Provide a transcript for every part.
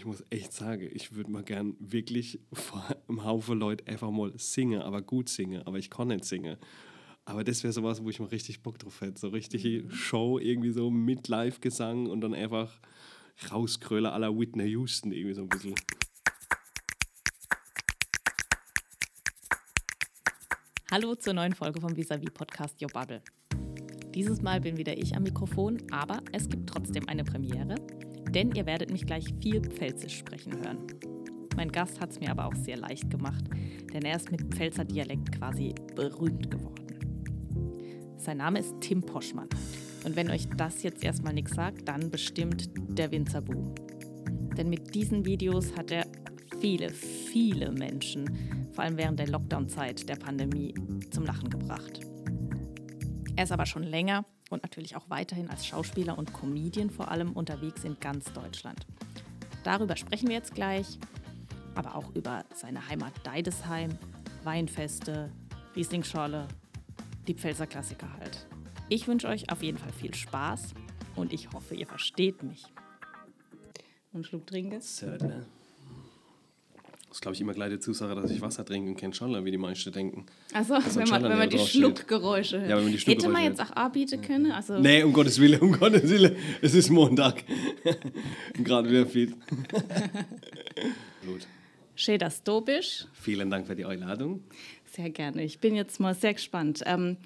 ich muss echt sagen, ich würde mal gern wirklich vor einem Haufen Leute einfach mal singen, aber gut singen, aber ich kann nicht singen. Aber das wäre sowas, wo ich mal richtig Bock drauf hätte. So richtige mhm. Show, irgendwie so mit Live-Gesang und dann einfach rauskröler aller Whitney Houston, irgendwie so ein bisschen. Hallo zur neuen Folge vom Visavi Podcast Your Bubble. Dieses Mal bin wieder ich am Mikrofon, aber es gibt trotzdem eine Premiere denn ihr werdet mich gleich viel Pfälzisch sprechen hören. Mein Gast hat es mir aber auch sehr leicht gemacht, denn er ist mit Pfälzer Dialekt quasi berühmt geworden. Sein Name ist Tim Poschmann. Und wenn euch das jetzt erstmal nichts sagt, dann bestimmt der Winzerbu. Denn mit diesen Videos hat er viele, viele Menschen, vor allem während der Lockdown-Zeit der Pandemie, zum Lachen gebracht. Er ist aber schon länger und natürlich auch weiterhin als Schauspieler und Comedian vor allem unterwegs in ganz Deutschland. Darüber sprechen wir jetzt gleich, aber auch über seine Heimat Deidesheim, Weinfeste, Rieslingschorle, die Pfälzer Klassiker halt. Ich wünsche euch auf jeden Fall viel Spaß und ich hoffe, ihr versteht mich. Und Schluck trinken? Södne. Das ist, glaube ich, immer gleich die Zusage, dass ich Wasser trinke und kein Scholler, wie die meisten denken. Also, wenn man, wenn man die Schluckgeräusche. Ja, wenn man die Schluckgeräusche Hätte man jetzt auch anbieten können? Also nee, um Gottes Willen, um Gottes Willen. Es ist Montag. Gerade wieder fit. Gut. Schön, dass du bist. Vielen Dank für die Einladung. Sehr gerne. Ich bin jetzt mal sehr gespannt. Ähm,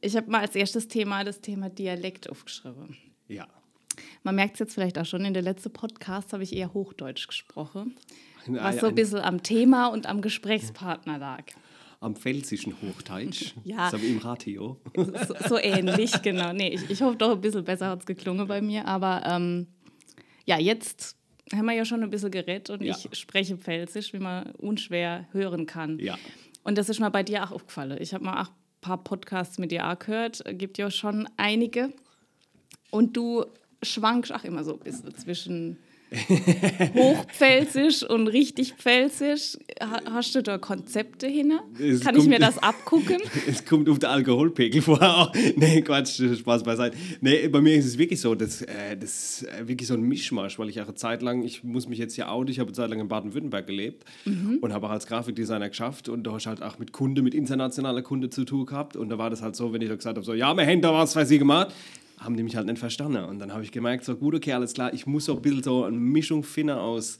ich habe mal als erstes Thema das Thema Dialekt aufgeschrieben. Ja. Man merkt es jetzt vielleicht auch schon, in der letzten Podcast habe ich eher Hochdeutsch gesprochen was so ein bisschen am Thema und am Gesprächspartner lag. Am pfälzischen Hochdeutsch. ja. Das im Radio. so, so, ähnlich, genau. Nee, ich, ich hoffe doch ein bisschen besser hat es geklungen bei mir. Aber ähm, ja, jetzt haben wir ja schon ein bisschen geredet und ja. ich spreche Pfälzisch, wie man unschwer hören kann. Ja. Und das ist mir bei dir auch aufgefallen. Ich habe mal ein paar Podcasts mit dir auch gehört. Gibt ja schon einige. Und du schwankst auch immer so ein bisschen zwischen Hochpfälzisch und richtig Pfälzisch. Hast du da Konzepte hin? Es Kann kommt, ich mir das abgucken? Es kommt auf den Alkoholpegel vor. nee, Quatsch, Spaß beiseite. Nee, bei mir ist es wirklich so, das, äh, das ist wirklich so ein Mischmasch, weil ich auch eine Zeit lang, ich muss mich jetzt hier outen, ich habe eine Zeit lang in Baden-Württemberg gelebt mhm. und habe auch als Grafikdesigner geschafft und da hast halt auch mit Kunde, mit internationaler Kunde zu tun gehabt und da war das halt so, wenn ich da gesagt habe, so, ja, wir haben da was für Sie gemacht, haben die mich halt nicht verstanden. Und dann habe ich gemerkt, so gut, okay, alles klar, ich muss so ein bisschen so eine Mischung finden aus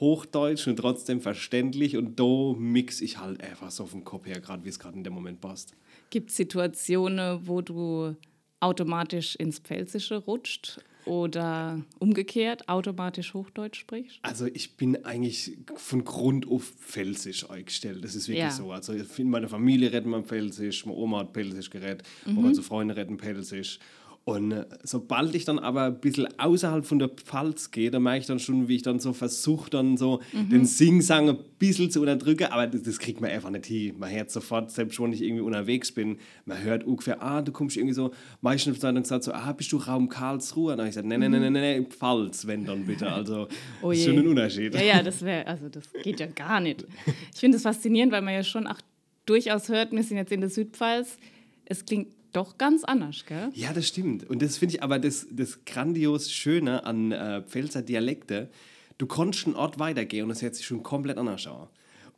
Hochdeutsch und trotzdem verständlich und da mix ich halt einfach so vom Kopf her, gerade wie es gerade in dem Moment passt. Gibt es Situationen, wo du automatisch ins Pfälzische rutscht oder umgekehrt automatisch Hochdeutsch sprichst? Also ich bin eigentlich von Grund auf Pfälzisch eingestellt. Das ist wirklich ja. so. Also in meiner Familie redet man Pfälzisch, meine Oma hat Pfälzisch geredet, mhm. ganze Freunde retten Pfälzisch. Und äh, sobald ich dann aber ein bisschen außerhalb von der Pfalz gehe, da merke ich dann schon, wie ich dann so versuche, dann so mhm. den Singsang ein bisschen zu unterdrücken. Aber das, das, kriegt man einfach nicht hin. Man hört sofort, selbst wenn ich irgendwie unterwegs bin, man hört ungefähr, ah, du kommst irgendwie so, meistens dann gesagt so, ah, bist du Raum Karlsruhe? Und dann habe ich gesagt, nein, nein, nein, nein, nein, Pfalz, wenn dann bitte. Also, oh das ist schon ein Unterschied. Ja, ja, das wäre, also das geht ja gar nicht. Ich finde das faszinierend, weil man ja schon auch durchaus hört, wir sind jetzt in der Südpfalz, es klingt doch ganz anders, gell? Ja, das stimmt. Und das finde ich aber das, das grandios Schöne an äh, Pfälzer Dialekte. Du konntest einen Ort weitergehen und das hört sich schon komplett anders an.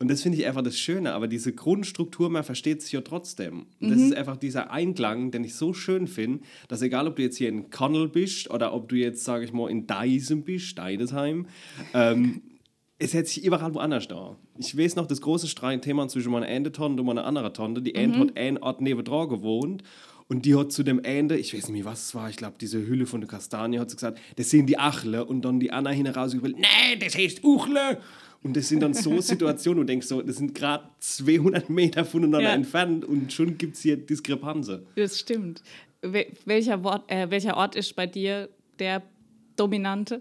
Und das finde ich einfach das Schöne, aber diese Grundstruktur, man versteht sich ja trotzdem. Und das mhm. ist einfach dieser Einklang, den ich so schön finde, dass egal, ob du jetzt hier in Connell bist oder ob du jetzt, sage ich mal, in Deisen bist, Deidesheim, ähm, es hätte sich überall woanders da. Ich weiß noch das große Streitthema zwischen meiner eine Tante und meiner anderen Tante. Die eine mhm. hat einen Ort neben dran gewohnt und die hat zu dem Ende, ich weiß nicht mehr, was es war, ich glaube, diese Hülle von der Kastanie, hat sie gesagt, das sind die Achle. Und dann die Anna hinaus gesagt, nee, das heißt Uchle. Und das sind dann so Situationen, wo du denkst, so, das sind gerade 200 Meter voneinander ja. entfernt und schon gibt es hier Diskrepanzen. Das stimmt. Welcher, Wort, äh, welcher Ort ist bei dir der dominante?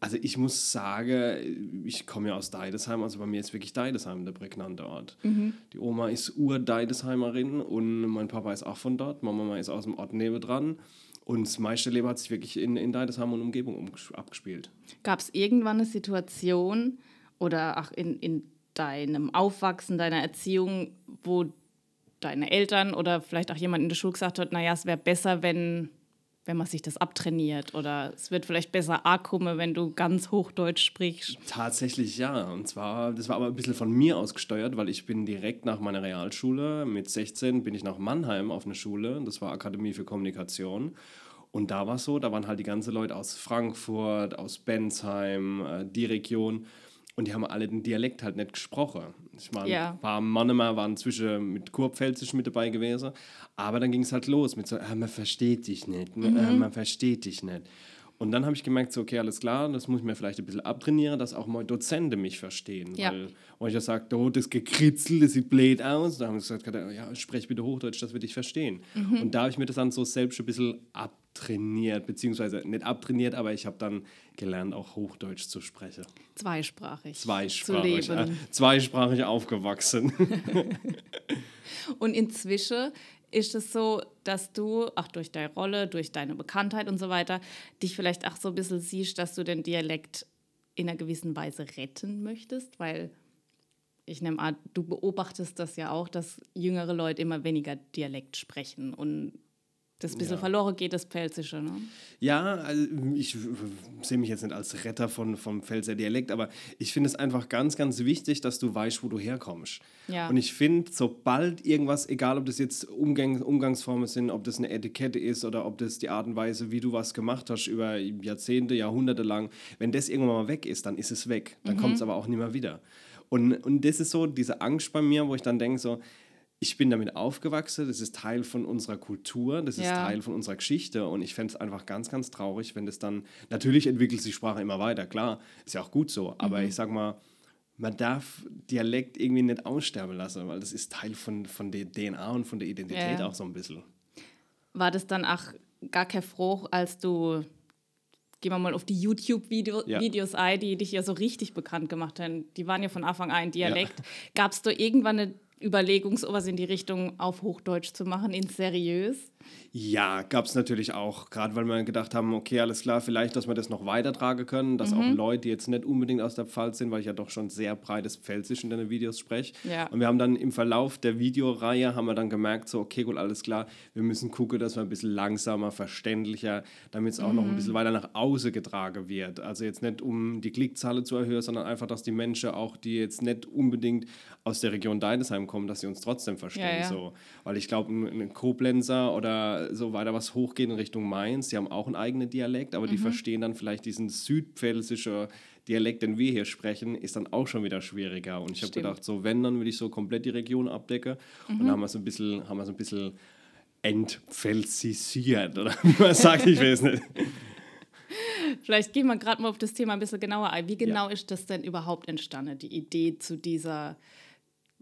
Also ich muss sagen, ich komme ja aus Deidesheim, also bei mir ist wirklich Deidesheim der prägnante Ort. Mhm. Die Oma ist Ur-Deidesheimerin und mein Papa ist auch von dort. Meine Mama ist aus dem Ort nebendran. Und das meiste Leben hat sich wirklich in, in Deidesheim und Umgebung abgespielt. Gab es irgendwann eine Situation oder auch in, in deinem Aufwachsen, deiner Erziehung, wo deine Eltern oder vielleicht auch jemand in der Schule gesagt hat, naja, es wäre besser, wenn wenn man sich das abtrainiert oder es wird vielleicht besser ankommen, wenn du ganz Hochdeutsch sprichst? Tatsächlich ja. Und zwar, das war aber ein bisschen von mir aus gesteuert, weil ich bin direkt nach meiner Realschule, mit 16 bin ich nach Mannheim auf eine Schule, das war Akademie für Kommunikation. Und da war es so, da waren halt die ganzen Leute aus Frankfurt, aus Bensheim, äh, die Region. Und die haben alle den Dialekt halt nicht gesprochen. Ich meine, ja. ein paar Mannemer waren zwischen mit Kurpfälzisch mit dabei gewesen. Aber dann ging es halt los mit so, ah, man versteht dich nicht, ne? mhm. ah, man versteht dich nicht. Und dann habe ich gemerkt, so, okay, alles klar, das muss ich mir vielleicht ein bisschen abtrainieren, dass auch mal Dozenten mich verstehen. Ja. Weil, weil ich ja sage, oh, das Gekritzel, das sieht blöd aus. Da haben sie gesagt, ja, sprech bitte Hochdeutsch, dass wir dich verstehen. Mhm. Und da habe ich mir das dann so selbst ein bisschen abtrainiert, beziehungsweise nicht abtrainiert, aber ich habe dann gelernt, auch Hochdeutsch zu sprechen. Zweisprachig. Zweisprachig. Zu leben. Äh, zweisprachig aufgewachsen. Und inzwischen ist es so, dass du, auch durch deine Rolle, durch deine Bekanntheit und so weiter, dich vielleicht auch so ein bisschen siehst, dass du den Dialekt in einer gewissen Weise retten möchtest, weil ich nehme an, du beobachtest das ja auch, dass jüngere Leute immer weniger Dialekt sprechen und das ein bisschen ja. verloren geht, das Pfälzische, ne? Ja, also ich sehe mich jetzt nicht als Retter von, vom Pfälzer Dialekt, aber ich finde es einfach ganz, ganz wichtig, dass du weißt, wo du herkommst. Ja. Und ich finde, sobald irgendwas, egal ob das jetzt Umgang, Umgangsformen sind, ob das eine Etikette ist oder ob das die Art und Weise, wie du was gemacht hast über Jahrzehnte, Jahrhunderte lang, wenn das irgendwann mal weg ist, dann ist es weg. Dann mhm. kommt es aber auch nicht mehr wieder. Und, und das ist so diese Angst bei mir, wo ich dann denke so, ich bin damit aufgewachsen, das ist Teil von unserer Kultur, das ist ja. Teil von unserer Geschichte und ich fände es einfach ganz, ganz traurig, wenn das dann, natürlich entwickelt sich Sprache immer weiter, klar, ist ja auch gut so, aber mhm. ich sag mal, man darf Dialekt irgendwie nicht aussterben lassen, weil das ist Teil von, von der DNA und von der Identität ja. auch so ein bisschen. War das dann auch gar kein Froh, als du, gehen wir mal auf die YouTube-Videos ja. ein, die dich ja so richtig bekannt gemacht haben, die waren ja von Anfang an Dialekt. Ja. Gab es da irgendwann eine Überlegung, sowas in die Richtung auf Hochdeutsch zu machen, in seriös? Ja, gab es natürlich auch, gerade weil wir gedacht haben, okay, alles klar, vielleicht, dass wir das noch weitertragen können, dass mhm. auch Leute, die jetzt nicht unbedingt aus der Pfalz sind, weil ich ja doch schon sehr breites Pfälzisch in deinen Videos spreche. Ja. Und wir haben dann im Verlauf der Videoreihe, haben wir dann gemerkt, so, okay, gut, alles klar, wir müssen gucken, dass wir ein bisschen langsamer, verständlicher, damit es auch mhm. noch ein mhm. bisschen weiter nach außen getragen wird. Also jetzt nicht, um die Klickzahlen zu erhöhen, sondern einfach, dass die Menschen auch, die jetzt nicht unbedingt aus der Region Deidesheim kommen, dass sie uns trotzdem verstehen. Ja, ja. So. Weil ich glaube, ein, ein Koblenzer oder so weiter was hochgeht in Richtung Mainz, die haben auch einen eigenen Dialekt, aber mhm. die verstehen dann vielleicht diesen südpfälzischen Dialekt, den wir hier sprechen, ist dann auch schon wieder schwieriger. Und ich habe gedacht, so wenn, dann würde ich so komplett die Region abdecken. Mhm. Und dann haben wir so ein bisschen, haben wir so ein bisschen entpfälzisiert, oder wie man sagt, ich weiß nicht. Vielleicht gehen wir gerade mal auf das Thema ein bisschen genauer ein. Wie genau ja. ist das denn überhaupt entstanden, die Idee zu dieser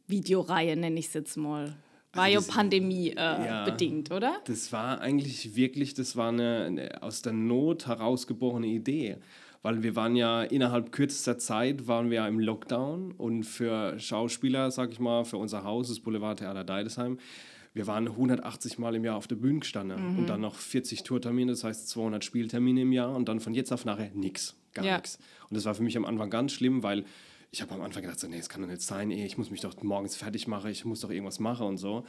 Videoreihe, nenne ich es jetzt mal? War ja Pandemie äh, ja, bedingt, oder? Das war eigentlich wirklich, das war eine, eine aus der Not herausgeborene Idee weil wir waren ja innerhalb kürzester Zeit waren wir im Lockdown und für Schauspieler, sag ich mal, für unser Haus, das Boulevard Theater Deidesheim, wir waren 180 Mal im Jahr auf der Bühne gestanden mhm. und dann noch 40 Tourtermine, das heißt 200 Spieltermine im Jahr und dann von jetzt auf nachher nichts, gar ja. nichts. Und das war für mich am Anfang ganz schlimm, weil ich habe am Anfang gedacht, so, nee, das kann doch nicht sein, ey, ich muss mich doch morgens fertig machen, ich muss doch irgendwas machen und so.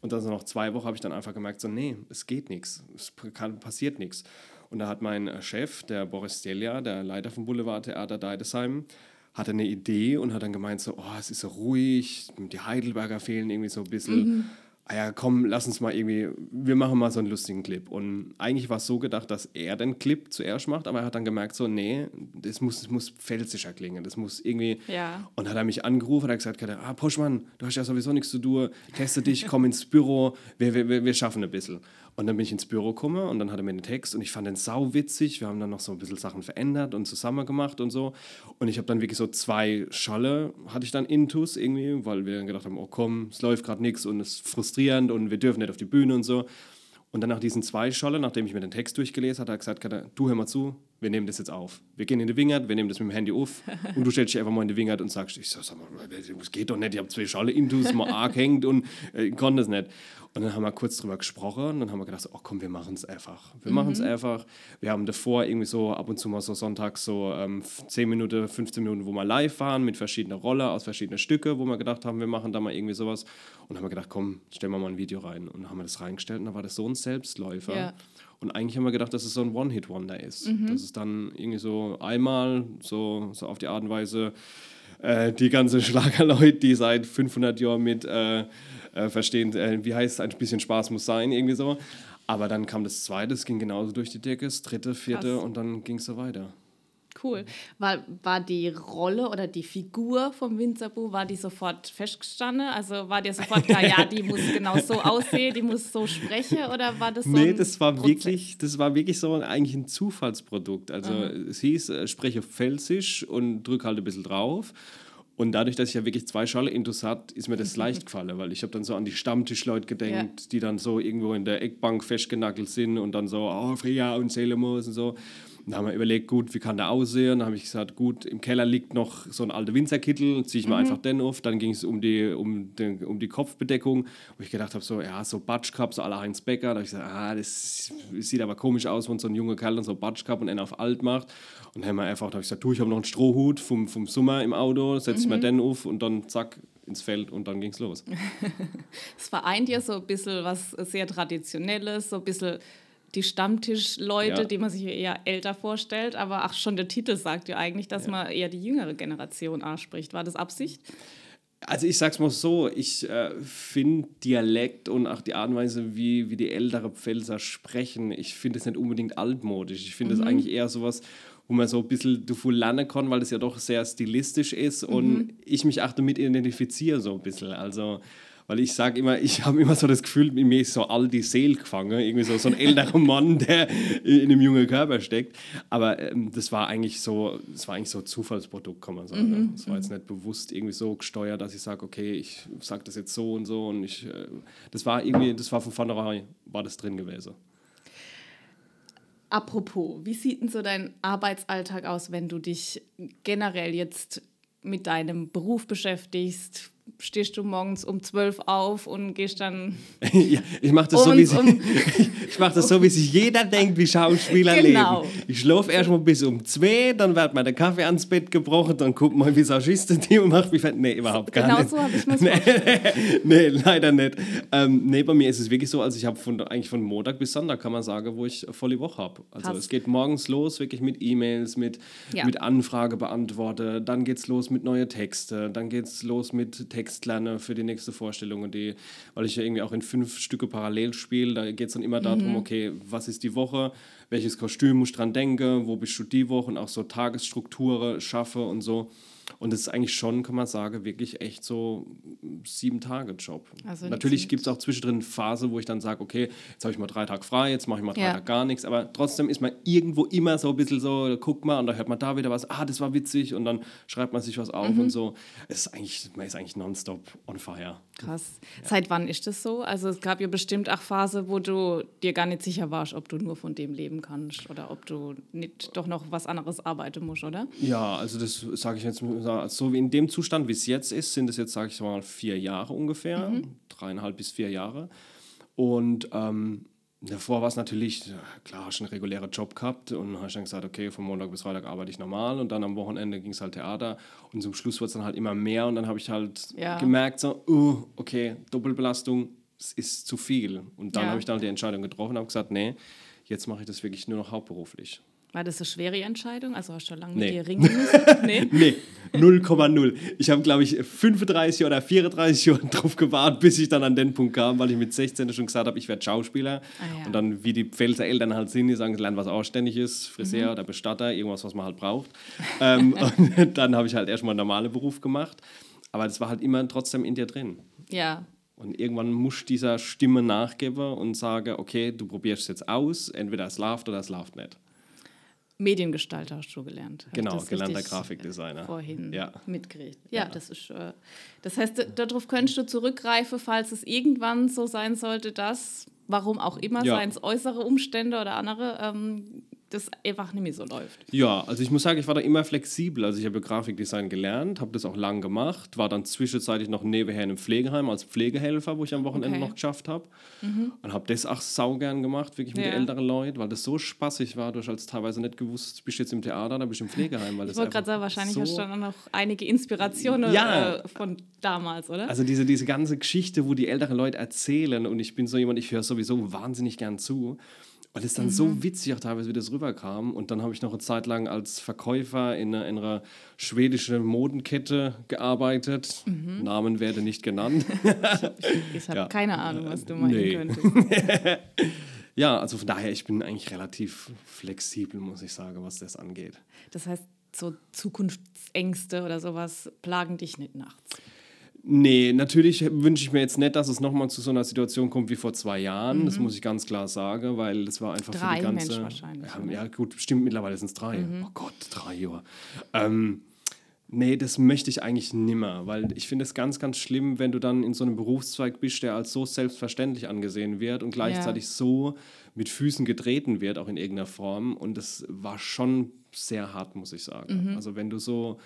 Und dann so nach zwei Wochen habe ich dann einfach gemerkt, so, nee, es geht nichts, es kann, passiert nichts. Und da hat mein äh, Chef, der Boris Delia, der Leiter vom Boulevard Theater Deidesheim, hatte eine Idee und hat dann gemeint, so, oh, es ist so ruhig, die Heidelberger fehlen irgendwie so ein bisschen. Mhm ah ja, komm, lass uns mal irgendwie, wir machen mal so einen lustigen Clip. Und eigentlich war es so gedacht, dass er den Clip zuerst macht, aber er hat dann gemerkt, so, nee, das muss, das muss pfälzischer klingen, das muss irgendwie. Ja. Und hat er mich angerufen, hat gesagt, ah, Poschmann, du hast ja sowieso nichts zu tun, teste dich, komm ins Büro, wir, wir, wir schaffen ein bisschen. Und dann bin ich ins Büro gekommen und dann hat er mir den Text und ich fand den sau witzig. Wir haben dann noch so ein bisschen Sachen verändert und zusammen gemacht und so. Und ich habe dann wirklich so zwei Schalle, hatte ich dann Intus irgendwie, weil wir dann gedacht haben, oh komm, es läuft gerade nichts und es ist frustrierend und wir dürfen nicht auf die Bühne und so. Und dann nach diesen zwei Schalle, nachdem ich mir den Text durchgelesen habe, hat er gesagt, du hör mal zu, wir nehmen das jetzt auf. Wir gehen in die Wingert, wir nehmen das mit dem Handy auf und du stellst dich einfach mal in die Wingert und sagst, ich sag, sag mal, das geht doch nicht, ich habe zwei Schalle Intus mal arg hängt und äh, ich konnte das nicht. Und dann haben wir kurz drüber gesprochen und dann haben wir gedacht, oh komm, wir machen es einfach. Wir mhm. machen es einfach. Wir haben davor irgendwie so ab und zu mal so sonntags so ähm, 10 Minuten, 15 Minuten, wo wir live waren mit verschiedenen Rollen aus verschiedenen Stücke, wo wir gedacht haben, wir machen da mal irgendwie sowas. Und dann haben wir gedacht, komm, stellen wir mal ein Video rein. Und dann haben wir das reingestellt und dann war das so ein Selbstläufer. Ja. Und eigentlich haben wir gedacht, dass es so ein One-Hit-Wonder ist. Mhm. Dass es dann irgendwie so einmal, so, so auf die Art und Weise, äh, die ganzen Schlagerleute, die seit 500 Jahren mit äh, äh, verstehen, äh, wie heißt ein bisschen Spaß muss sein, irgendwie so. Aber dann kam das zweite, es ging genauso durch die Decke, das dritte, vierte Krass. und dann ging es so weiter. Cool. War, war die Rolle oder die Figur vom Winzerbu, war die sofort festgestanden? Also war dir sofort klar, ja, die muss genau so aussehen, die muss so sprechen oder war das so Nee, ein das war Prozess? wirklich, das war wirklich so eigentlich ein Zufallsprodukt. Also es hieß, äh, spreche Pfälzisch und drück halt ein bisschen drauf. Und dadurch, dass ich ja wirklich zwei Schale intus hat, ist mir das leicht gefallen, weil ich habe dann so an die Stammtischleute gedenkt, die dann so irgendwo in der Eckbank festgenackelt sind und dann so, oh, Fria und Selemos und so. Und da haben wir überlegt, gut, wie kann der aussehen? Dann habe ich gesagt, gut, im Keller liegt noch so ein alter Winzerkittel, ziehe ich mir einfach den auf. Dann ging es um die, um, den, um die Kopfbedeckung, wo ich gedacht habe, so, ja, so Batschkap, so aller Heinz Becker. Da habe ich gesagt, ah, das sieht aber komisch aus, wenn so ein junger Kerl dann so Batschkap und einen auf alt macht. Und dann haben wir einfach, da habe ich gesagt, du, ich habe noch einen Strohhut vom, vom Sommer im Auto, setze ich mir den auf und dann zack, ins Feld und dann ging es los. Es vereint ja so ein bisschen was sehr Traditionelles, so ein bisschen die Stammtischleute, Ja. die man sich eher älter vorstellt, aber auch schon der Titel sagt ja eigentlich, dass man eher die jüngere Generation anspricht. War das Absicht? Also ich sag's mal so, ich äh, finde Dialekt und auch die Art und Weise, wie, wie die ältere Pfälzer sprechen, ich finde es nicht unbedingt altmodisch. Ich finde es eigentlich eher sowas, wo man so ein bisschen davon lernen kann, weil es ja doch sehr stilistisch ist und ich mich auch damit identifiziere so ein bisschen. Also weil ich sage immer, ich habe immer so das Gefühl, in mir ist so all die Seele gefangen, irgendwie so, so ein älterer Mann, der in einem jungen Körper steckt. Aber ähm, das war eigentlich so, das war eigentlich so ein Zufallsprodukt, kann man sagen. Es war jetzt nicht bewusst irgendwie so gesteuert, dass ich sage, okay, ich sage das jetzt so und so und ich, äh, das war irgendwie, das war von vornherein, war das drin gewesen. Apropos, wie sieht denn so dein Arbeitsalltag aus, wenn du dich generell jetzt mit deinem Beruf beschäftigst? Stehst du morgens um 12 auf und gehst dann ja, ich mache das, so, wie sich- um- ich mach das so, wie sich jeder denkt, wie Schauspieler Genau. leben. Ich schlafe erst mal bis um zwei, dann wird mir der Kaffee ans Bett gebrochen, dann guckt mal, wie Visagiste die und macht mich fett. Nee, überhaupt gar genau nicht. so habe ich mir nee, nee, leider nicht. Ähm, nee, bei mir ist es wirklich so, also ich habe von, eigentlich von Montag bis Sonntag, kann man sagen, wo ich voll die Woche habe. Also Krass. es geht morgens los, wirklich mit E-Mails, mit, Ja. mit Anfrage beantworte, dann geht's los mit neue Texte, dann geht's los mit Textlernen für die nächste Vorstellung, und die, weil ich ja irgendwie auch in fünf Stücke parallel spiele, da geht es dann immer darum, okay, was ist die Woche, welches Kostüm muss ich dran denken, wo bist du die Woche und auch so Tagesstrukturen schaffe und so. Und das ist eigentlich schon, kann man sagen, wirklich echt so sieben Tage Job. Also Natürlich gibt es auch zwischendrin eine Phase, wo ich dann sage, okay, jetzt habe ich mal drei Tage frei, jetzt mache ich mal drei Ja. Tage gar nichts. Aber trotzdem ist man irgendwo immer so ein bisschen so, guck mal, und da hört man da wieder was, ah, das war witzig, und dann schreibt man sich was auf Mhm. und so. Es ist eigentlich, man ist eigentlich nonstop on fire. Krass. Seit wann ist das so? Also es gab ja bestimmt auch Phase, wo du dir gar nicht sicher warst, ob du nur von dem leben kannst oder ob du nicht doch noch was anderes arbeiten musst, oder? Ja, also das sage ich jetzt so wie in dem Zustand, wie es jetzt ist, sind es jetzt, sage ich mal, vier Jahre ungefähr, dreieinhalb bis vier Jahre. Und ähm, davor war es natürlich, ja, klar, hast du einen regulären Job gehabt und hast dann gesagt, okay, von Montag bis Freitag arbeite ich normal und dann am Wochenende ging es halt Theater und zum Schluss wird es dann halt immer mehr und dann habe ich halt Ja. gemerkt, so, uh, okay, Doppelbelastung, es ist zu viel. Und dann Ja. habe ich dann die Entscheidung getroffen und habe gesagt, nee, jetzt mache ich das wirklich nur noch hauptberuflich. War das eine schwere Entscheidung? Also hast du lange Nee. mit dir ringen müssen? Nee. Nee, 0,0. Ich habe, glaube ich, 35 oder 34 Jahre drauf gewartet, bis ich dann an den Punkt kam, weil ich mit 16 schon gesagt habe, ich werde Schauspieler. Ah, ja. Und dann, wie die Pfälzer Eltern halt sind, die sagen, lern was Ausständiges, Mhm. Friseur oder Bestatter, irgendwas, was man halt braucht. ähm, und dann habe ich halt erstmal einen normalen Beruf gemacht. Aber das war halt immer trotzdem in dir drin. Ja. Und irgendwann muss dieser Stimme nachgeben und sagen, okay, du probierst es jetzt aus, entweder es läuft oder es läuft nicht. Mediengestalter hast du gelernt. Genau, gelernter Grafikdesigner. Vorhin Ja. mitgekriegt. Ja, das ist. Äh, das heißt, darauf könntest du zurückgreifen, falls es irgendwann so sein sollte, dass, warum auch immer, Ja. seien es äußere Umstände oder andere, ähm, das einfach nicht mehr so läuft. Ja, also ich muss sagen, ich war da immer flexibel. Also ich habe Grafikdesign gelernt, habe das auch lang gemacht, war dann zwischenzeitlich noch nebenher in einem Pflegeheim als Pflegehilfer, wo ich am Wochenende Okay. Mhm. noch geschafft habe. Und habe das auch saugern gemacht, wirklich mit Ja. den älteren Leuten, weil das so spaßig war. Du hast als teilweise nicht gewusst, bist jetzt im Theater oder bist du im Pflegeheim. Weil Ich wollte gerade sagen, wahrscheinlich so hast du dann noch einige Inspirationen Ja. äh, von damals, oder? Also diese, diese ganze Geschichte, wo die älteren Leute erzählen und ich bin so jemand, ich höre sowieso wahnsinnig gern zu. Weil es dann mhm. so witzig auch teilweise, wie das rüberkam. Und dann habe ich noch eine Zeit lang als Verkäufer in einer, in einer schwedischen Modenkette gearbeitet. Mhm. Namen werde nicht genannt. ich habe ja. keine Ahnung, was du meinen nee. könntest. ja, also von daher, ich bin eigentlich relativ flexibel, muss ich sagen, was das angeht. Das heißt, so Zukunftsängste oder sowas plagen dich nicht nachts? Nee, natürlich wünsche ich mir jetzt nicht, dass es nochmal zu so einer Situation kommt wie vor zwei Jahren. Mhm. Das muss ich ganz klar sagen, weil das war einfach drei für die ganze. Mensch wahrscheinlich. Ja, ja, gut, stimmt, mittlerweile sind es drei. Mhm. Oh Gott, drei Jahre. Ähm, nee, das möchte ich eigentlich nimmer, weil ich finde es ganz, ganz schlimm, wenn du dann in so einem Berufszweig bist, der als so selbstverständlich angesehen wird und gleichzeitig ja. so mit Füßen getreten wird, auch in irgendeiner Form. Und das war schon sehr hart, muss ich sagen. Mhm. Also wenn du so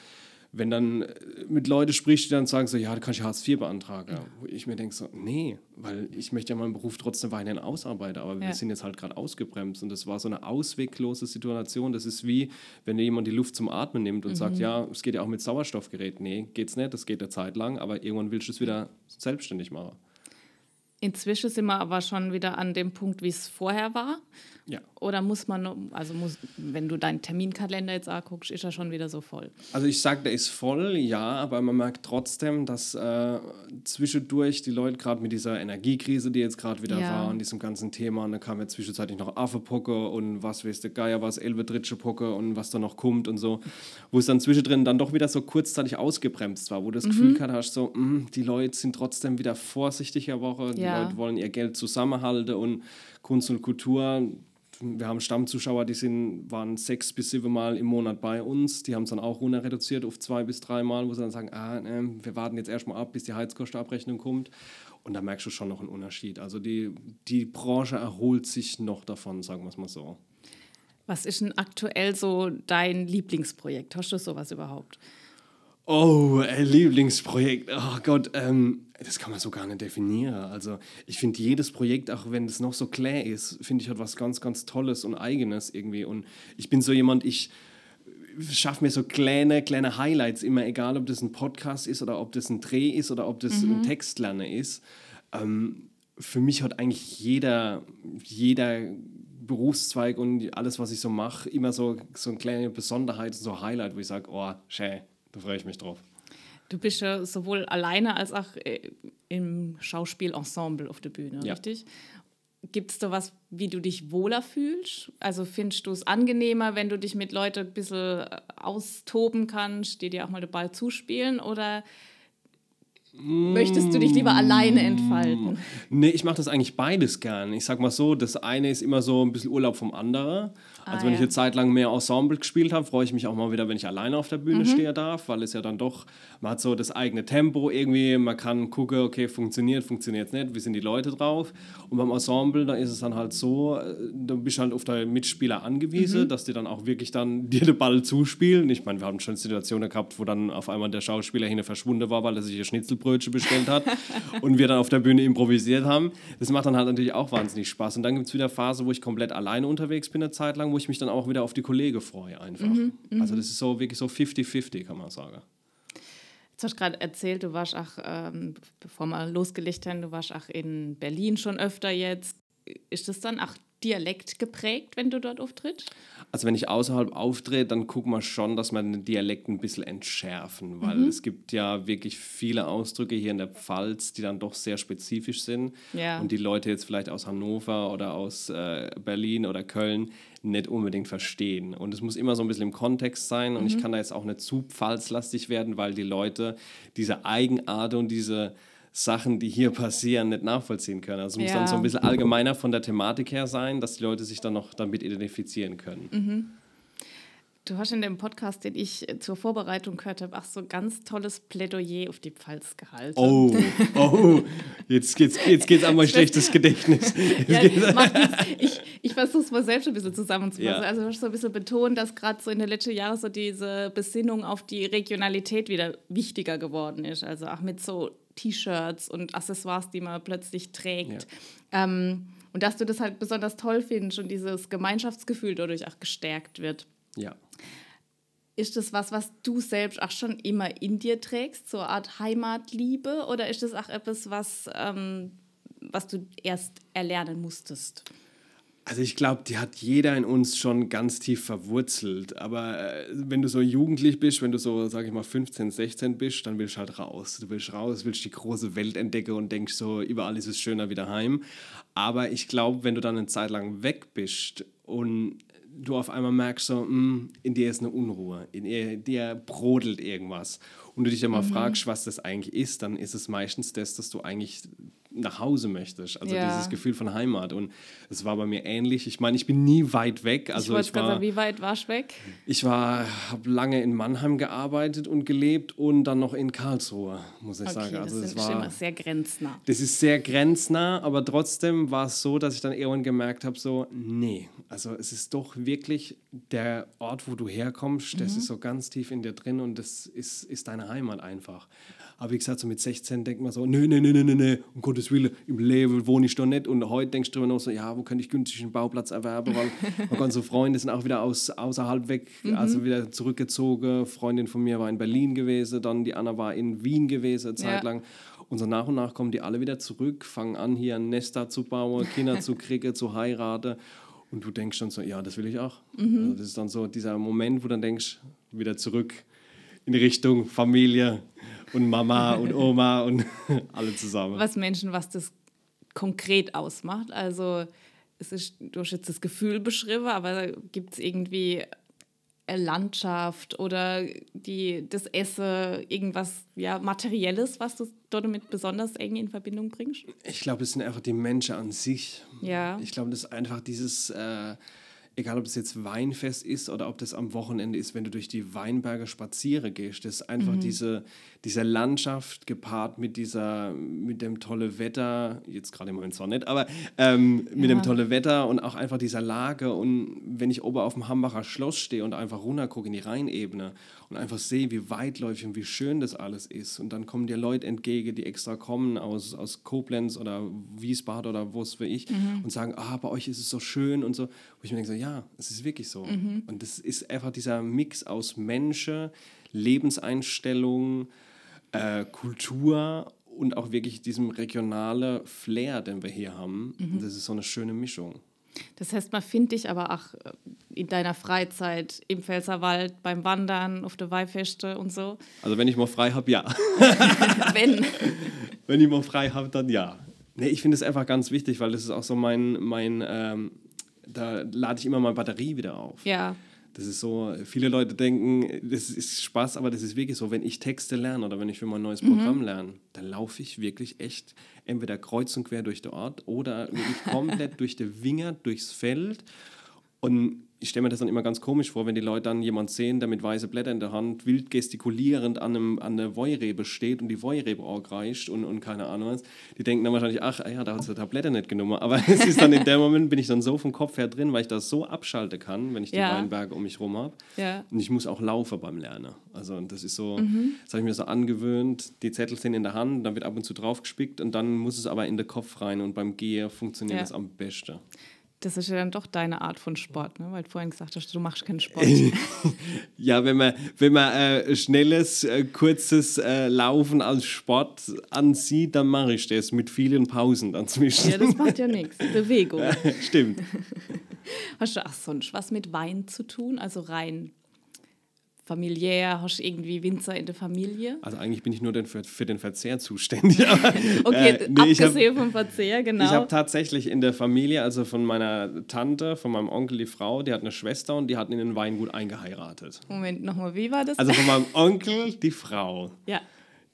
wenn dann äh, mit Leuten sprichst, die dann sagen so, ja, du kannst ja Hartz IV beantragen. Ja. Wo ich mir denke so, nee, weil ich möchte ja meinen Beruf trotzdem weiterhin ausarbeiten, aber ja. wir sind jetzt halt gerade ausgebremst und das war so eine ausweglose Situation. Das ist wie, wenn jemand die Luft zum Atmen nimmt und mhm. sagt, ja, es geht ja auch mit Sauerstoffgerät. Nee, geht's nicht, das geht eine Zeit lang, aber irgendwann willst du es wieder selbstständig machen. Inzwischen sind wir aber schon wieder an dem Punkt, wie es vorher war. Ja. Oder muss man, also muss, wenn du deinen Terminkalender jetzt anguckst, ist er schon wieder so voll? Also ich sage, der ist voll, ja, aber man merkt trotzdem, dass äh, zwischendurch die Leute gerade mit dieser Energiekrise, die jetzt gerade wieder ja. war, und diesem ganzen Thema, und da kam ja zwischenzeitlich noch Affepocker und was weiß der Geier was, Elbetritsche Pocker und was da noch kommt und so, wo es dann zwischendrin dann doch wieder so kurzzeitig ausgebremst war, wo du das mhm. Gefühl gehabt hast, so, mh, mm, die Leute sind trotzdem wieder vorsichtiger Woche, die ja. Leute wollen ihr Geld zusammenhalten und Kunst und Kultur wir haben Stammzuschauer, die sind, waren sechs bis sieben Mal im Monat bei uns. Die haben es dann auch runter reduziert auf zwei bis drei Mal, wo sie dann sagen, ah, ne, wir warten jetzt erstmal ab, bis die Heizkostenabrechnung kommt. Und da merkst du schon noch einen Unterschied. Also die, die Branche erholt sich noch davon, sagen wir es mal so. Was ist denn aktuell so dein Lieblingsprojekt? Hast du sowas überhaupt? Oh, ein Lieblingsprojekt. Oh Gott, ähm, das kann man so gar nicht definieren. Also ich finde jedes Projekt, auch wenn es noch so klar ist, finde ich hat was ganz, ganz Tolles und Eigenes irgendwie. Und ich bin so jemand, ich schaffe mir so kleine, kleine Highlights immer, egal ob das ein Podcast ist oder ob das ein Dreh ist oder ob das mhm. ein Textlernen ist. Ähm, für mich hat eigentlich jeder, jeder Berufszweig und alles, was ich so mache, immer so, so eine kleine Besonderheit, so ein Highlight, wo ich sage, oh, schön da freue ich mich drauf. Du bist ja sowohl alleine als auch äh, im Schauspielensemble auf der Bühne, ja. richtig? Gibt es da was, wie du dich wohler fühlst? Also findest du es angenehmer, wenn du dich mit Leuten ein bisschen äh, austoben kannst, die dir auch mal den Ball zuspielen? Oder möchtest du dich lieber alleine entfalten? Nee, ich mache das eigentlich beides gern. Ich sag mal so, das eine ist immer so ein bisschen Urlaub vom anderen. Also ah, wenn ja. ich eine Zeit lang mehr Ensemble gespielt habe, freue ich mich auch mal wieder, wenn ich alleine auf der Bühne mhm. stehen darf, weil es ja dann doch, man hat so das eigene Tempo irgendwie, man kann gucken, okay, funktioniert, funktioniert es nicht, wie sind die Leute drauf. Und beim Ensemble, da ist es dann halt so, äh, da bist du halt auf deine Mitspieler angewiesen, mhm. dass die dann auch wirklich dann dir den Ball zuspielen. Ich meine, wir haben schon Situationen gehabt, wo dann auf einmal der Schauspieler hin verschwunden war, weil er sich ein Schnitzelbrötchen bestellt hat und wir dann auf der Bühne improvisiert haben. Das macht dann halt natürlich auch wahnsinnig Spaß. Und dann gibt es wieder Phase, wo ich komplett alleine unterwegs bin, eine Zeit lang, wo ich mich dann auch wieder auf die Kollegen freue einfach. Mhm, mhm. also das ist so wirklich so 50-50, kann man sagen. Jetzt hast du gerade erzählt, du warst auch, ähm, bevor wir losgelegt haben, du warst auch in Berlin schon öfter jetzt. Ist das dann auch Dialekt geprägt, wenn du dort auftrittst? Also wenn ich außerhalb auftrete, dann gucken wir schon, dass wir den Dialekt ein bisschen entschärfen, weil mhm. es gibt ja wirklich viele Ausdrücke hier in der Pfalz, die dann doch sehr spezifisch sind ja. und die Leute jetzt vielleicht aus Hannover oder aus äh, Berlin oder Köln nicht unbedingt verstehen. Und es muss immer so ein bisschen im Kontext sein und mhm. ich kann da jetzt auch nicht zu pfalzlastig werden, weil die Leute diese Eigenart und diese Sachen, die hier passieren, nicht nachvollziehen können. Also es muss dann so ein bisschen allgemeiner von der Thematik her sein, dass die Leute sich dann noch damit identifizieren können. Mhm. Du hast in dem Podcast, den ich zur Vorbereitung gehört habe, auch so ganz tolles Plädoyer auf die Pfalz gehalten. Oh, oh, jetzt geht's, jetzt geht's an mein schlechtes Gedächtnis. Ja, ich ich versuche es mal selbst ein bisschen zusammenzufassen. Ja. Also du hast so ein bisschen betont, dass gerade so in den letzten Jahren so diese Besinnung auf die Regionalität wieder wichtiger geworden ist. Also auch mit so T-Shirts und Accessoires, die man plötzlich trägt. Ja. Ähm, und dass du das halt besonders toll findest und dieses Gemeinschaftsgefühl dadurch auch gestärkt wird. Ja. Ist das was, was du selbst auch schon immer in dir trägst, so eine Art Heimatliebe? Oder ist das auch etwas, was, ähm, was du erst erlernen musstest? Also ich glaube, die hat jeder in uns schon ganz tief verwurzelt. Aber äh, wenn du so jugendlich bist, wenn du so, sag ich mal, 15, 16 bist, dann willst du halt raus. Du willst raus, willst die große Welt entdecken und denkst so, überall ist es schöner wieder heim. Aber ich glaube, wenn du dann eine Zeit lang weg bist und du auf einmal merkst, so, mh, in dir ist eine Unruhe, in dir brodelt irgendwas und du dich dann mal mhm. fragst, was das eigentlich ist, dann ist es meistens das, dass du eigentlich nach Hause möchtest. Also ja. dieses Gefühl von Heimat. Und es war bei mir ähnlich. Ich meine, ich bin nie weit weg. Also ich, ich war, sagen, wie weit warst du weg? Ich war, habe lange in Mannheim gearbeitet und gelebt und dann noch in Karlsruhe, muss ich okay, sagen. Also das, das war sehr grenznah. Das ist sehr grenznah, aber trotzdem war es so, dass ich dann irgendwann gemerkt habe, so, nee, also es ist doch wirklich der Ort, wo du herkommst, das mhm. ist so ganz tief in dir drin und das ist, ist deine Heimat einfach. Aber wie gesagt, so mit 16 denkt man so, nö, nö, nö, nö, nö, um Gottes Willen, im Leben wohne ich doch nicht. Und heute denkst du immer noch so, ja, wo könnte ich günstig einen Bauplatz erwerben, weil meine ganzen Freunde sind auch wieder aus, außerhalb weg, mhm. also wieder zurückgezogen. Freundin von mir war in Berlin gewesen, dann die Anna war in Wien gewesen, eine Zeit ja. lang. Und so nach und nach kommen die alle wieder zurück, fangen an, hier ein Nester zu bauen, Kinder zu kriegen, zu heiraten. Und du denkst dann so, ja, das will ich auch. Mhm. Also das ist dann so dieser Moment, wo du dann denkst, wieder zurück in Richtung Familie, und Mama und Oma und alle zusammen. Was Menschen, was das konkret ausmacht. Also es ist, du hast jetzt das Gefühl beschrieben, aber gibt es irgendwie eine Landschaft oder die, das Essen, irgendwas ja, Materielles, was du damit besonders eng in Verbindung bringst? Ich glaube, es sind einfach die Menschen an sich. Ja. Ich glaube, das ist einfach dieses... Äh, egal ob es jetzt Weinfest ist oder ob das am Wochenende ist, wenn du durch die Weinberge spazieren gehst, das ist einfach mhm. diese, diese Landschaft gepaart mit dieser, mit dem tolle Wetter, jetzt gerade im Moment zwar nicht, aber ähm, mit ja. dem tolle Wetter und auch einfach dieser Lage und wenn ich oben auf dem Hambacher Schloss stehe und einfach runter gucke in die Rheinebene und einfach sehe, wie weitläufig und wie schön das alles ist und dann kommen dir Leute entgegen, die extra kommen aus, aus Koblenz oder Wiesbaden oder wo es für ich mhm. und sagen, ah, bei euch ist es so schön und so, wo ich mir denke, so, ja, es ist wirklich so. Mhm. Und das ist einfach dieser Mix aus Menschen, Lebenseinstellungen, äh, Kultur und auch wirklich diesem regionale Flair, den wir hier haben. Mhm. Das ist so eine schöne Mischung. Das heißt, man findet dich aber auch äh, in deiner Freizeit im Pfälzerwald, beim Wandern, auf der Weihfeste und so. Also wenn ich mal frei habe, ja. wenn. Wenn ich mal frei habe, dann ja. Nee, ich finde es einfach ganz wichtig, weil das ist auch so mein, mein ähm, da lade ich immer meine Batterie wieder auf. Ja. Das ist so, viele Leute denken, das ist Spaß, aber das ist wirklich so, wenn ich Texte lerne oder wenn ich für mein neues Programm mhm. lerne, dann laufe ich wirklich echt entweder kreuz und quer durch den Ort oder wirklich komplett durch den Winger, durchs Feld und ich stelle mir das dann immer ganz komisch vor, wenn die Leute dann jemand sehen, der mit weißen Blättern in der Hand wild gestikulierend an, einem, an der Weuerebe steht und die Weuerebe auch reicht und, und keine Ahnung was. Die denken dann wahrscheinlich, ach ja, da hat sie Tablette nicht genommen. Aber es ist dann in dem Moment, bin ich dann so vom Kopf her drin, weil ich das so abschalten kann, wenn ich die ja. Weinberge um mich rum habe. Ja. Und ich muss auch laufen beim Lernen. Also das ist so, mhm. das habe ich mir so angewöhnt. Die Zettel sind in der Hand, dann wird ab und zu drauf gespickt und dann muss es aber in den Kopf rein und beim Gehen funktioniert ja. das am besten. Das ist ja dann doch deine Art von Sport, ne? weil du vorhin gesagt hast, du machst keinen Sport. ja, wenn man, wenn man äh, schnelles, äh, kurzes äh, Laufen als Sport ansieht, dann mache ich das mit vielen Pausen dazwischen. Ja, das macht ja nichts. Bewegung. Stimmt. Hast du auch sonst was mit Wein zu tun? Also rein familiär? Hast du irgendwie Winzer in der Familie? Also eigentlich bin ich nur für, für den Verzehr zuständig. okay, äh, nee, abgesehen hab, vom Verzehr, genau. Ich habe tatsächlich in der Familie, also von meiner Tante, von meinem Onkel, die Frau, die hat eine Schwester und die hat in den Weingut eingeheiratet. Moment, nochmal, wie war das? Also von meinem Onkel die Frau. Ja.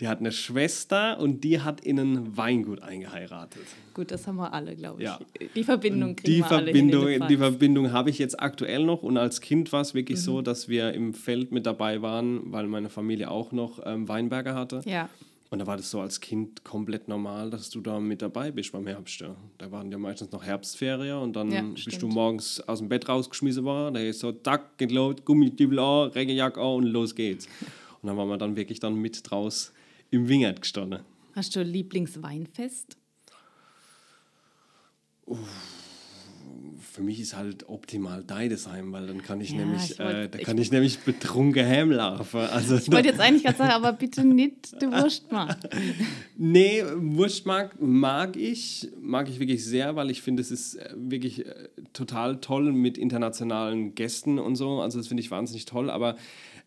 Die hat eine Schwester und die hat in ein Weingut eingeheiratet. Gut, das haben wir alle, glaube ich. Ja. Die Verbindung kriegen die wir Verbindung, alle Die Verbindung habe ich jetzt aktuell noch und als Kind war es wirklich mhm. so, dass wir im Feld mit dabei waren, weil meine Familie auch noch ähm, Weinberger hatte. Ja. Und da war das so als Kind komplett normal, dass du da mit dabei bist beim Herbst. Da waren ja meistens noch Herbstferien und dann ja, bist stimmt. du morgens aus dem Bett rausgeschmissen worden. Da ist so, tack, geht los, Gummistiefel an, Regenjacke an und los geht's. Und dann waren wir dann wirklich dann mit draus im Wingert gestanden. Hast du ein Lieblingsweinfest? Uff, für mich ist halt optimal Deidesheim, weil dann kann ich Ja, nämlich, ich wollt- äh, da ich- kann ich nämlich betrunken heimlaufen. Also, Ich wollte jetzt eigentlich gerade sagen, aber bitte nicht die Wurst machen. Nee, Wurstmarkt mag ich, mag ich wirklich sehr, weil ich finde, es ist äh, wirklich äh, total toll mit internationalen Gästen und so. Also das finde ich wahnsinnig toll, aber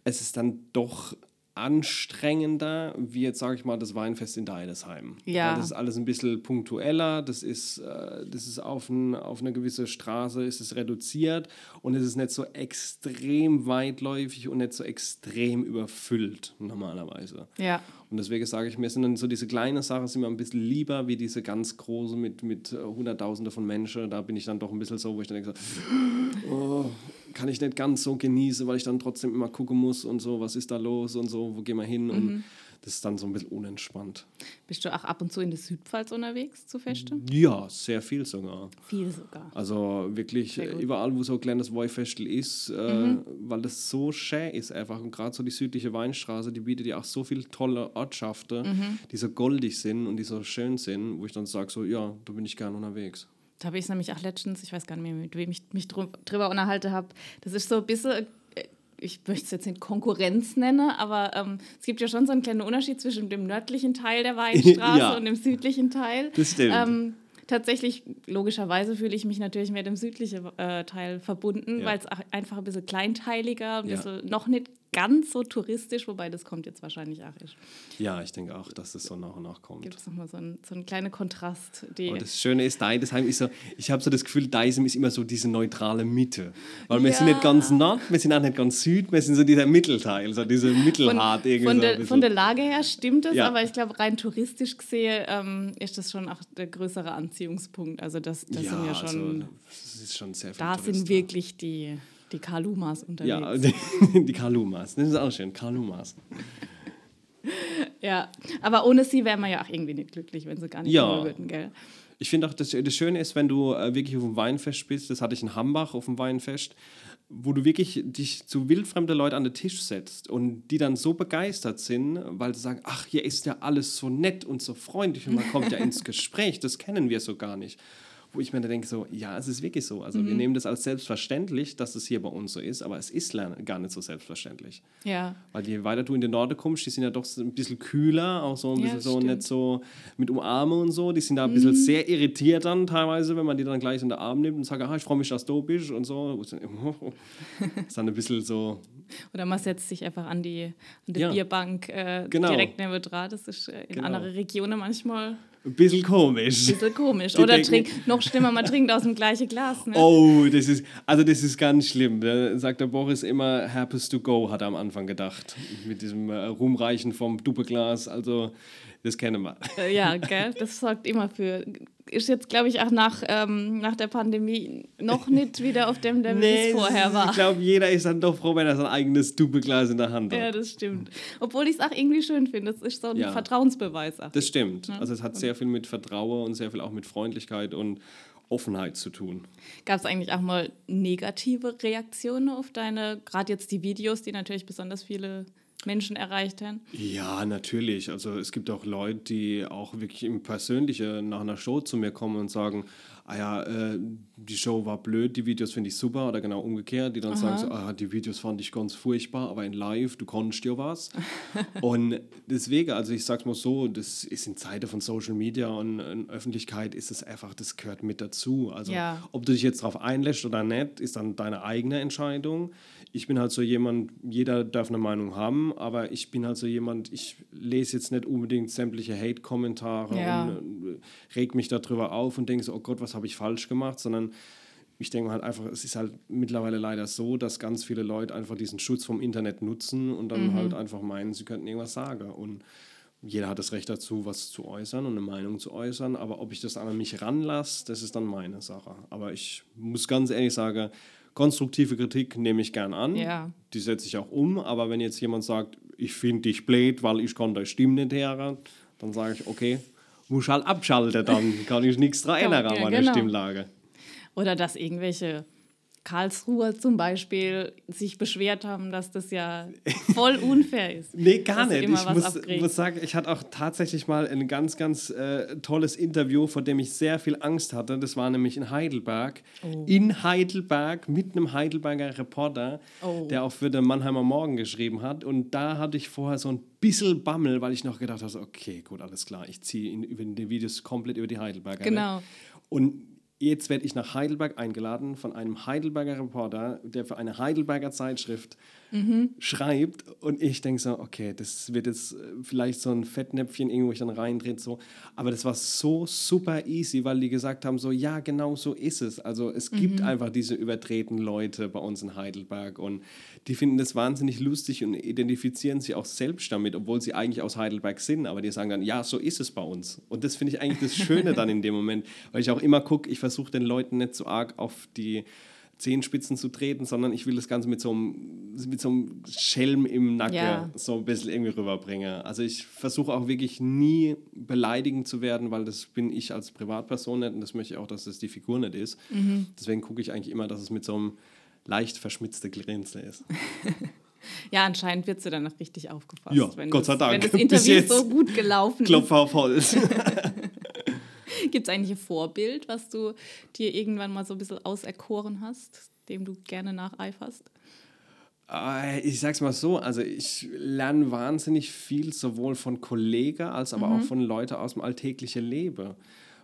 es ist dann doch anstrengender, wie jetzt sage ich mal das Weinfest in Deidesheim. Ja. Weil das ist alles ein bisschen punktueller, das ist, äh, das ist auf, ein, auf eine gewisse Straße ist es reduziert und es ist nicht so extrem weitläufig und nicht so extrem überfüllt normalerweise. Ja. Und deswegen sage ich mir, sind dann so diese kleinen Sachen sind mir ein bisschen lieber, wie diese ganz große mit, mit äh, Hunderttausende von Menschen. Da bin ich dann doch ein bisschen so, wo ich dann denke, so, oh, kann ich nicht ganz so genießen, weil ich dann trotzdem immer gucken muss und so, was ist da los und so, wo gehen wir hin? Und das ist dann so ein bisschen unentspannt. Bist du auch ab und zu in der Südpfalz unterwegs zu Feste? Ja, sehr viel sogar. Viel sogar. Also wirklich äh, überall, wo so ein kleines Weinfestel ist, äh, weil das so schön ist einfach. Und gerade so die südliche Weinstraße, die bietet ja auch so viele tolle Ortschaften, die so goldig sind und die so schön sind, wo ich dann sage, so ja, da bin ich gern unterwegs. Da habe ich es nämlich auch letztens, ich weiß gar nicht mehr, mit wem ich mich drü- drüber unterhalten habe. Das ist so ein bisschen, äh, ich möchte es jetzt nicht Konkurrenz nennen, aber ähm, es gibt ja schon so einen kleinen Unterschied zwischen dem nördlichen Teil der Weinstraße Ja. und dem südlichen Teil. Das stimmt. Ähm, tatsächlich, logischerweise fühle ich mich natürlich mit dem südlichen äh, Teil verbunden, Ja. weil es einfach ein bisschen kleinteiliger, ein Ja. bisschen noch nicht ganz so touristisch, wobei das kommt jetzt wahrscheinlich auch. Ist. Ja, ich denke auch, dass das so nach und nach kommt. Gibt es nochmal so einen, so einen kleinen Kontrast. Die, Aber das Schöne ist, Deidesheim ist so, ich habe so das Gefühl, Deisem ist immer so diese neutrale Mitte. Weil wir sind Ja. nicht ganz Nord, wir sind auch nicht ganz Süd, wir sind so dieser Mittelteil, so diese von, Mittelhart irgendwie. von, ein der, von der Lage her stimmt es, Ja. aber ich glaube, rein touristisch gesehen ähm, ist das schon auch der größere Anziehungspunkt. Also das, das sind ja schon, also, das ist schon sehr viel da sind wirklich die, die Kalumas unterwegs. Ja, die, die Kalumas. Das ist auch schön, Kalumas. Ja, aber ohne sie wären wir ja auch irgendwie nicht glücklich, wenn sie gar nicht Ja. würden, gell? Ich finde auch, das, das Schöne ist, wenn du äh, wirklich auf dem Weinfest bist, das hatte ich in Hambach auf dem Weinfest, wo du wirklich dich zu wildfremden Leuten an den Tisch setzt und die dann so begeistert sind, weil sie sagen, ach, hier ist ja alles so nett und so freundlich und man kommt ja ins Gespräch, das kennen wir so gar nicht. Wo ich mir dann denke, so, ja, es ist wirklich so. Also Mhm. wir nehmen das als selbstverständlich, dass es hier bei uns so ist, aber es ist gar nicht so selbstverständlich. Ja. Weil je weiter du in den Norden kommst, die sind ja doch so ein bisschen kühler, auch so ein Ja, bisschen so stimmt. Mhm. nicht so mit Umarmen und so. Die sind da ein bisschen sehr irritiert dann teilweise, wenn man die dann gleich in den Arm nimmt und sagt, ah, ich freue mich, dass du bist und so. Dann- ist dann ein bisschen so, Oder man setzt sich einfach an die, an die Ja. Bierbank äh, Genau. direkt neben dran. Das ist äh, in Genau. anderen Regionen manchmal ein bisschen komisch. ein bisschen komisch. Die Oder denken- trink, noch schlimmer, man trinkt aus dem gleichen Glas. Ne? Oh, das ist, also das ist ganz schlimm. Da sagt der Boris immer, Happens to go, hat er am Anfang gedacht. Mit diesem äh, Rumreichen vom Duppeglas. Also, das kennen wir. Äh, Ja, gell? Das sorgt immer für. Ist jetzt, glaube ich, auch nach, ähm, nach der Pandemie noch nicht wieder auf dem Level, wie es vorher Ich war. glaube, jeder ist dann doch froh, wenn er sein eigenes Duppeglas in der Hand hat. Ja, das stimmt. Obwohl ich es auch irgendwie schön finde. Das ist so ein Ja. Vertrauensbeweis. Auch. Das stimmt. Also es hat sehr viel mit Vertrauen und sehr viel auch mit Freundlichkeit und Offenheit zu tun. Gab es eigentlich auch mal negative Reaktionen auf deine, gerade jetzt die Videos, die natürlich besonders viele Menschen erreicht haben? Ja, natürlich. Also es gibt auch Leute, die auch wirklich im Persönlichen nach einer Show zu mir kommen und sagen, ah ja, äh, die Show war blöd, die Videos finde ich super oder genau umgekehrt, die dann sagen so, ah, die Videos fand ich ganz furchtbar, aber in live, du konntest ja was. und deswegen, also ich sag's mal so, das ist in Zeiten von Social Media und in Öffentlichkeit ist es einfach, das gehört mit dazu. Also Ja. ob du dich jetzt darauf einlässt oder nicht, ist dann deine eigene Entscheidung. Ich bin halt so jemand, jeder darf eine Meinung haben, aber ich bin halt so jemand, ich lese jetzt nicht unbedingt sämtliche Hate-Kommentare Ja. und äh, reg mich darüber auf und denke so, oh Gott, was habe ich falsch gemacht, sondern ich denke halt einfach, es ist halt mittlerweile leider so, dass ganz viele Leute einfach diesen Schutz vom Internet nutzen und dann halt einfach meinen, sie könnten irgendwas sagen. Und jeder hat das Recht dazu, was zu äußern und eine Meinung zu äußern. Aber ob ich das an mich ranlasse, das ist dann meine Sache. Aber ich muss ganz ehrlich sagen, konstruktive Kritik nehme ich gern an. Ja. Die setze ich auch um. Aber wenn jetzt jemand sagt, ich finde dich blöd, weil ich kann deine Stimme nicht hören, dann sage ich, okay, muss halt abschalten, dann kann ich nichts daran Ja, ändern an ja, meiner genau. Stimmlage. Oder dass irgendwelche Karlsruher zum Beispiel sich beschwert haben, dass das ja voll unfair ist. nee, gar nicht. Ich muss, muss, sagen, ich hatte auch tatsächlich mal ein ganz, ganz äh, tolles Interview, vor dem ich sehr viel Angst hatte. Das war nämlich in Heidelberg. Oh. In Heidelberg mit einem Heidelberger Reporter, oh. der auch für den Mannheimer Morgen geschrieben hat. Und da hatte ich vorher so ein bisschen Bammel, weil ich noch gedacht habe, okay, gut, alles klar, ich ziehe in, in den Videos komplett über die Heidelberger. Genau. Ne? Und jetzt werde ich nach Heidelberg eingeladen von einem Heidelberger Reporter, der für eine Heidelberger Zeitschrift mhm. schreibt. Und ich denke so, okay, das wird jetzt äh, vielleicht so ein Fettnäpfchen irgendwo ich dann reindreht. So. Aber das war so super easy, weil die gesagt haben, so ja, genau so ist es. Also es gibt mhm. einfach diese übertreten Leute bei uns in Heidelberg und die finden das wahnsinnig lustig und identifizieren sich auch selbst damit, obwohl sie eigentlich aus Heidelberg sind. Aber die sagen dann, ja, so ist es bei uns. Und das finde ich eigentlich das Schöne dann in dem Moment, weil ich auch immer gucke, ich versuche den Leuten nicht so arg auf die Zehenspitzen zu treten, sondern ich will das Ganze mit so einem, mit so einem Schelm im Nacken ja. so ein bisschen irgendwie rüberbringen. Also ich versuche auch wirklich nie beleidigend zu werden, weil das bin ich als Privatperson nicht und das möchte ich auch, dass das die Figur nicht ist. Mhm. Deswegen gucke ich eigentlich immer, dass es mit so einem leicht verschmitzten Grinsen ist. Ja, anscheinend wird sie dann noch richtig aufgefasst. Ja, Gott sei Dank. Wenn das Interview so gut gelaufen ist. Klopf auf Holz. Gibt es eigentlich ein Vorbild, was du dir irgendwann mal so ein bisschen auserkoren hast, dem du gerne nacheiferst? Äh, ich sag's mal so, also ich lerne wahnsinnig viel sowohl von Kollegen als aber mhm. auch von Leuten aus dem alltäglichen Leben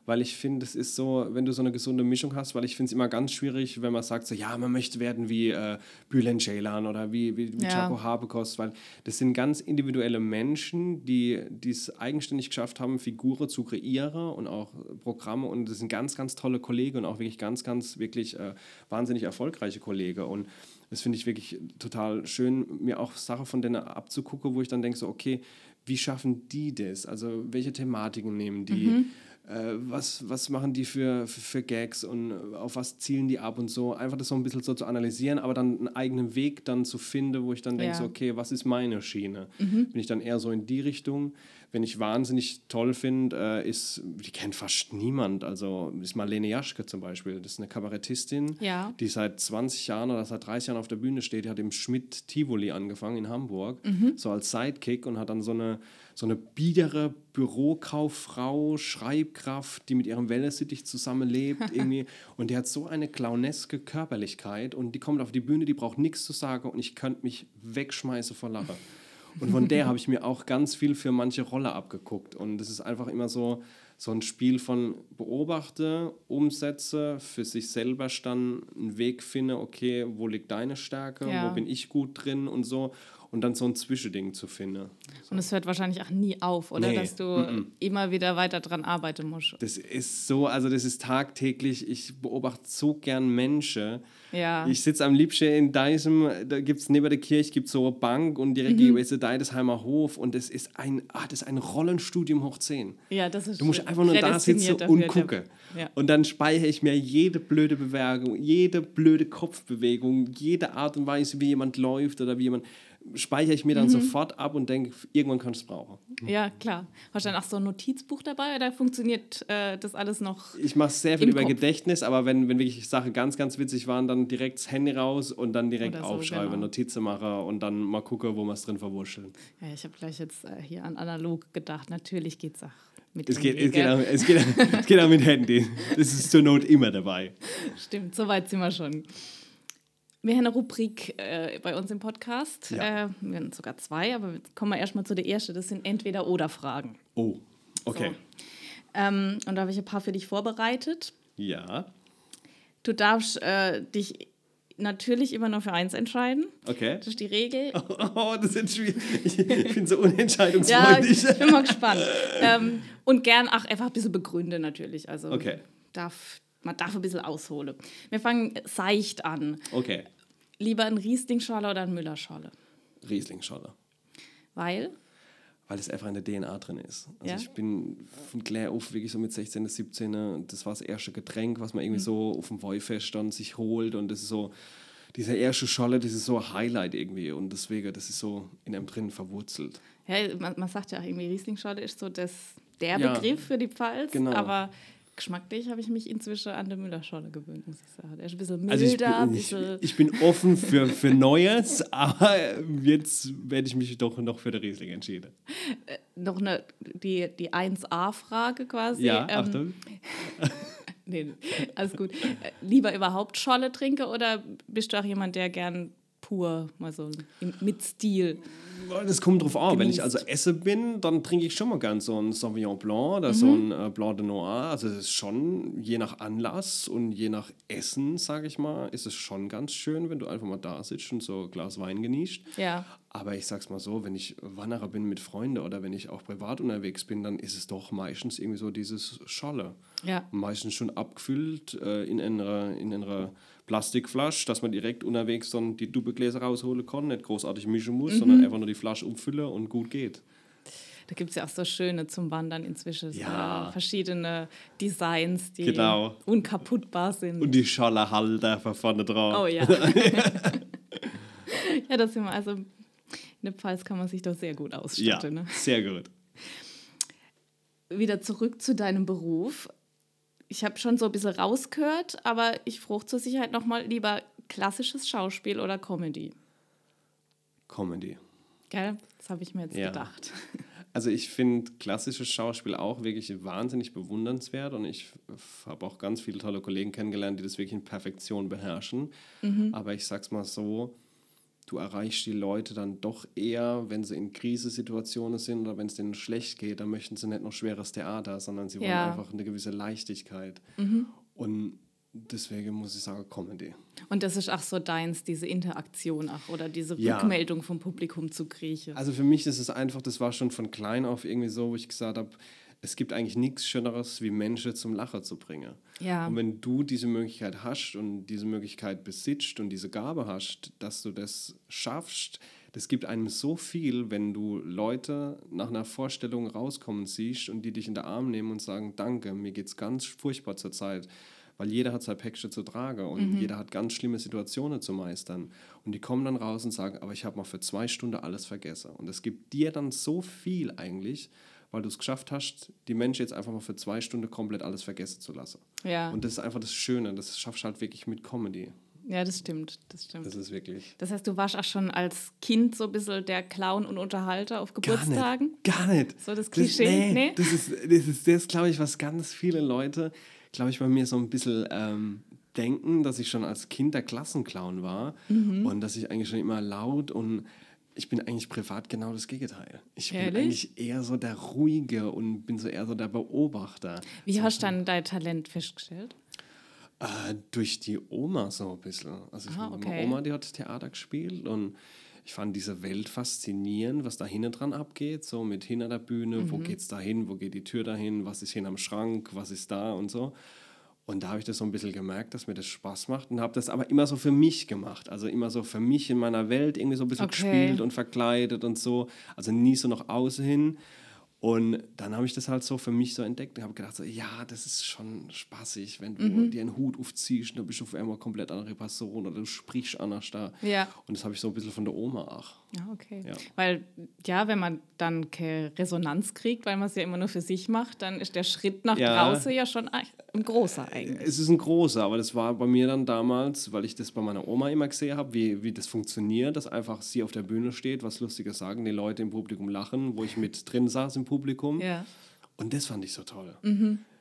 weil ich finde, es ist so, wenn du so eine gesunde Mischung hast, weil ich finde es immer ganz schwierig, wenn man sagt, so, ja, man möchte werden wie äh, Bülent Ceylan oder wie, wie, wie ja. Chaco Habekos, weil das sind ganz individuelle Menschen, die es eigenständig geschafft haben, Figuren zu kreieren und auch Programme und das sind ganz, ganz tolle Kollegen und auch wirklich ganz, ganz, wirklich äh, wahnsinnig erfolgreiche Kollegen und das finde ich wirklich total schön, mir auch Sachen von denen abzugucken, wo ich dann denke, so, okay, wie schaffen die das? Also welche Thematiken nehmen die? Mhm was, was machen die für, für, für, Gags und auf was zielen die ab und so. Einfach das so ein bisschen so zu analysieren, aber dann einen eigenen Weg dann zu finden, wo ich dann denke, ja. so, okay, was ist meine Schiene? Mhm. Bin ich dann eher so in die Richtung. Wenn ich wahnsinnig toll finde, äh, ist, die kennt fast niemand, also ist Marlene Jaschke zum Beispiel, das ist eine Kabarettistin, ja. die seit 20 Jahren oder seit 30 Jahren auf der Bühne steht, die hat im Schmidt Tivoli angefangen in Hamburg, mhm. so als Sidekick und hat dann so eine so eine biedere Bürokauffrau, Schreibkraft, die mit ihrem Wellness-Sittich zusammenlebt irgendwie. und die hat so eine clowneske Körperlichkeit und die kommt auf die Bühne, die braucht nichts zu sagen und ich könnte mich wegschmeißen vor Lachen. Und von der habe ich mir auch ganz viel für manche Rolle abgeguckt. Und das ist einfach immer so, so ein Spiel von beobachte, umsetze, für sich selber dann einen Weg finde, okay, wo liegt deine Stärke, ja. wo bin ich gut drin und so und dann so ein Zwischending zu finden. So. Und es hört wahrscheinlich auch nie auf, oder? Nee. Dass du mm -mm. immer wieder weiter dran arbeiten musst. Das ist so, also das ist tagtäglich, ich beobachte so gern Menschen. Ja. Ich sitze am liebsten in Deisem, da gibt es neben der Kirche gibt's so eine Bank und direkt mhm. ist der Deidesheimer Hof und das ist ein, ah, das ist ein Rollenstudium hoch 10. Ja, das ist Du musst einfach nur da sitzen und gucken. Ja. Und dann speichere ich mir jede blöde Bewegung, jede blöde Kopfbewegung, jede Art und Weise, wie jemand läuft oder wie jemand speichere ich mir dann mhm. sofort ab und denke, irgendwann kannst du es brauchen. Ja, klar. Hast du dann auch so ein Notizbuch dabei oder funktioniert äh, das alles noch? Ich mache sehr viel über Kopf? Gedächtnis, aber wenn, wenn wirklich Sachen ganz, ganz witzig waren, dann direkt das Handy raus und dann direkt so, aufschreiben, genau. Notizen mache und dann mal gucke, wo wir es drin verwurscheln. Ja, ich habe gleich jetzt äh, hier an analog gedacht. Natürlich geht es auch. Mit es, geht, es, geht auch, es, geht, es geht auch mit Handy. Das ist zur Not immer dabei. Stimmt, so weit sind wir schon. Wir haben eine Rubrik äh, bei uns im Podcast. Ja. Äh, wir haben sogar zwei, aber kommen wir erstmal zu der ersten. Das sind Entweder-Oder-Fragen. Oh, okay. So. Ähm, und da habe ich ein paar für dich vorbereitet. Ja. Du darfst äh, dich natürlich immer nur für eins entscheiden. Okay. Das ist die Regel. Oh, oh das ist schwierig. Ich, bin so unentscheidungsfreudig. ja, ich bin mal gespannt. ähm, und gern auch einfach ein bisschen begründen natürlich. Also okay. darf, man darf ein bisschen ausholen. Wir fangen seicht an. Okay. Lieber ein Riesling-Schorle oder ein Müller-Schorle? Riesling-Schorle. Weil? Weil es einfach in der DNA drin ist. Also ja? ich bin von Claire auf wirklich so mit 16, 17, das war das erste Getränk, was man irgendwie mhm. so auf dem Wollfest dann sich holt und das ist so, dieser erste Scholle, das ist so ein Highlight irgendwie und deswegen, das ist so in einem drin verwurzelt. Ja, man, man sagt ja auch irgendwie, Riesling-Scholle ist so das, der ja, Begriff für die Pfalz, genau. aber Geschmacklich habe ich mich inzwischen an der Müller-Schorle gewöhnt, muss ich sagen. Der ist ein bisschen milder, Also ich bin, ich, bisschen... ich bin offen für, für Neues, aber jetzt werde ich mich doch noch für den Riesling entschieden. noch eine, die, die 1a-Frage quasi. Ja, ähm, Achtung. Nee, alles gut. Äh, Lieber überhaupt Scholle trinke oder bist du auch jemand, der gern pur, mal so mit Stil? Das kommt drauf an. Wenn ich Genießt. also esse bin, dann trinke ich schon mal gern so ein Sauvignon Blanc oder Mhm. so ein äh, Blanc de Noir. Also es ist schon je nach Anlass und je nach Essen, sage ich mal, ist es schon ganz schön, wenn du einfach mal da sitzt und so ein Glas Wein genießt. Ja. Aber ich sag's mal so, wenn ich Wanderer bin mit Freunden oder wenn ich auch privat unterwegs bin, dann ist es doch meistens irgendwie so dieses Scholle. Ja. Meistens schon abgefüllt äh, in einer in einer Plastikflasche, dass man direkt unterwegs dann die Doppelgläser rausholen kann, nicht großartig mischen muss, Mhm. sondern einfach nur die Flasche umfüllen und gut geht. Da gibt es ja auch so schöne zum Wandern inzwischen. Ja. verschiedene Designs, die Genau. unkaputtbar sind. Und die Schollerhalter von vorne drauf. oh ja. ja, das sind wir. Also in der Pfalz kann man sich doch sehr gut ja, ausstatten. Ne? sehr gut. Wieder zurück zu deinem Beruf. Ich habe schon so ein bisschen rausgehört, aber ich frage zur Sicherheit nochmal lieber klassisches Schauspiel oder Comedy. Comedy. Gell? Das habe ich mir jetzt Ja. gedacht. Also ich finde klassisches Schauspiel auch wirklich wahnsinnig bewundernswert und ich habe auch ganz viele tolle Kollegen kennengelernt, die das wirklich in Perfektion beherrschen. Aber ich sag's mal so, du erreichst die Leute dann doch eher, wenn sie in Krisensituationen sind oder wenn es denen schlecht geht, dann möchten sie nicht noch schweres Theater, sondern sie wollen Ja. einfach eine gewisse Leichtigkeit. Und deswegen muss ich sagen, Comedy. Und das ist auch so deins, diese Interaktion auch oder diese Ja. Rückmeldung vom Publikum zu kriechen. Also für mich ist es einfach, das war schon von klein auf irgendwie so, wo ich gesagt habe, es gibt eigentlich nichts Schöneres, wie Menschen zum Lachen zu bringen. Ja. Und wenn du diese Möglichkeit hast und diese Möglichkeit besitzt und diese Gabe hast, dass du das schaffst, das gibt einem so viel, wenn du Leute nach einer Vorstellung rauskommen siehst und die dich in den Arm nehmen und sagen, danke, mir geht's ganz furchtbar zur Zeit. Weil jeder hat sein Päckchen zu tragen und jeder hat ganz schlimme Situationen zu meistern. Und die kommen dann raus und sagen, aber ich habe mal für zwei Stunden alles vergessen. Und es gibt dir dann so viel eigentlich, weil du es geschafft hast, die Menschen jetzt einfach mal für zwei Stunden komplett alles vergessen zu lassen. ja. Und das ist einfach das Schöne, das schaffst du halt wirklich mit Comedy. ja, das stimmt. Das stimmt. Das ist wirklich. Das heißt, du warst auch schon als Kind so ein bisschen der Clown und Unterhalter auf Geburtstagen? Gar nicht. So das Klischee? Das, Nee? das ist, das ist das, glaube ich, was ganz viele Leute, glaube ich, bei mir so ein bisschen ähm, denken, dass ich schon als Kind der Klassenclown war Mhm. und dass ich eigentlich schon immer laut und ich bin eigentlich privat genau das Gegenteil. Ich bin Ehrlich? eigentlich eher so der Ruhige und bin so eher so der Beobachter. Wie hast du dann dein Talent festgestellt? Äh, durch die Oma so ein bisschen. Also ich, Ah, meine okay. Oma, die hat Theater gespielt und ich fand diese Welt faszinierend, was da hinten dran abgeht, so mit hinter der Bühne, Mhm. wo geht's da hin, wo geht die Tür dahin, was ist hinterm Schrank, was ist da und so. Und da habe ich das so ein bisschen gemerkt, dass mir das Spaß macht und habe das aber immer so für mich gemacht. Also immer so für mich in meiner Welt irgendwie so ein bisschen Okay. gespielt und verkleidet und so. Also nie so nach außen hin. Und dann habe ich das halt so für mich so entdeckt und habe gedacht, so, ja, das ist schon spaßig, wenn du Mhm. dir einen Hut aufziehst, dann bist du auf einmal komplett andere Person oder du sprichst anders da. Ja. Und das habe ich so ein bisschen von der Oma auch. Ja, okay. Ja. Weil, ja, wenn man dann keine Resonanz kriegt, weil man es ja immer nur für sich macht, dann ist der Schritt nach Ja. draußen ja schon ein großer eigentlich. Es ist ein großer, aber das war bei mir dann damals, weil ich das bei meiner Oma immer gesehen habe, wie, wie das funktioniert, dass einfach sie auf der Bühne steht, was Lustiges sagen, die Leute im Publikum lachen, wo ich mit drin saß im Publikum. Ja. Und das fand ich so toll.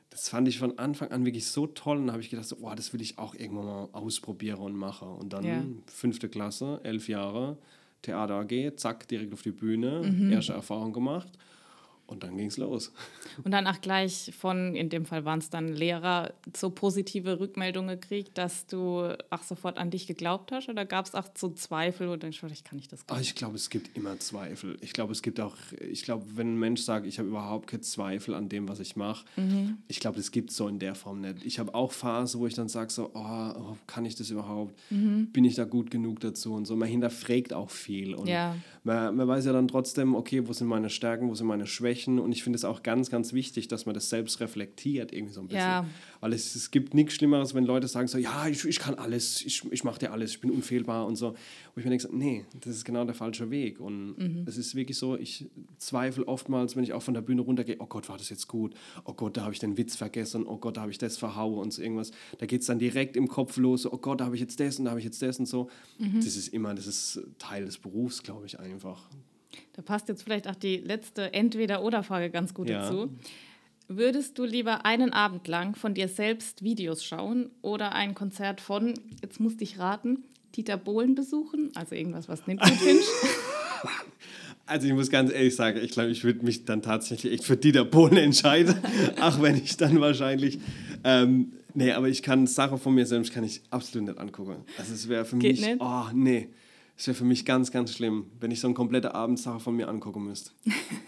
Das fand ich von Anfang an wirklich so toll. Und da habe ich gedacht, so, oh, das will ich auch irgendwann mal ausprobieren und machen. Und dann Ja. fünfte Klasse, elf Jahre, Theater AG, zack, direkt auf die Bühne, Mhm. erste Erfahrung gemacht. Und dann ging es los. Und dann auch gleich von, in dem Fall waren es dann Lehrer, so positive Rückmeldungen gekriegt, dass du auch sofort an dich geglaubt hast? Oder gab es auch so Zweifel und denkst, vielleicht kann ich das gar Aber nicht? ich glaube, es gibt immer Zweifel. Ich glaube, es gibt auch, ich glaube, wenn ein Mensch sagt, ich habe überhaupt keine Zweifel an dem, was ich mache, ich glaube, das gibt es so in der Form nicht. Ich habe auch Phasen, wo ich dann sage, so, oh, oh, kann ich das überhaupt? Bin ich da gut genug dazu? Und so, man hinterfragt auch viel. Und Ja. man, man weiß ja dann trotzdem, okay, wo sind meine Stärken, wo sind meine Schwächen und ich finde es auch ganz, ganz wichtig, dass man das selbst reflektiert irgendwie so ein bisschen. Ja. Weil es, es gibt nichts Schlimmeres, wenn Leute sagen so, ja, ich, ich kann alles, ich, ich mache dir alles, ich bin unfehlbar und so. Wo ich mir denke, nee, das ist genau der falsche Weg und es ist wirklich so, ich zweifle oftmals, wenn ich auch von der Bühne runtergehe, oh Gott, war das jetzt gut, oh Gott, da habe ich den Witz vergessen, oh Gott, da habe ich das verhauen und so irgendwas. Da geht es dann direkt im Kopf los, oh Gott, da habe ich jetzt das und da habe ich jetzt das und so. Das ist immer, das ist Teil des Berufs, glaube ich einfach. Da passt jetzt vielleicht auch die letzte Entweder-Oder-Frage ganz gut Ja. dazu. Würdest du lieber einen Abend lang von dir selbst Videos schauen oder ein Konzert von, jetzt musste ich raten, Dieter Bohlen besuchen? Also irgendwas, was gut findest. Also ich muss ganz ehrlich sagen, ich glaube, ich würde mich dann tatsächlich echt für Dieter Bohlen entscheiden, auch wenn ich dann wahrscheinlich... Ähm, nee, aber ich kann Sachen von mir selbst kann ich absolut nicht angucken. Also es wäre für Geht mich... nicht? Oh, nee. Es wäre für mich ganz, ganz schlimm, wenn ich so eine komplette Abendsache von mir angucken müsste.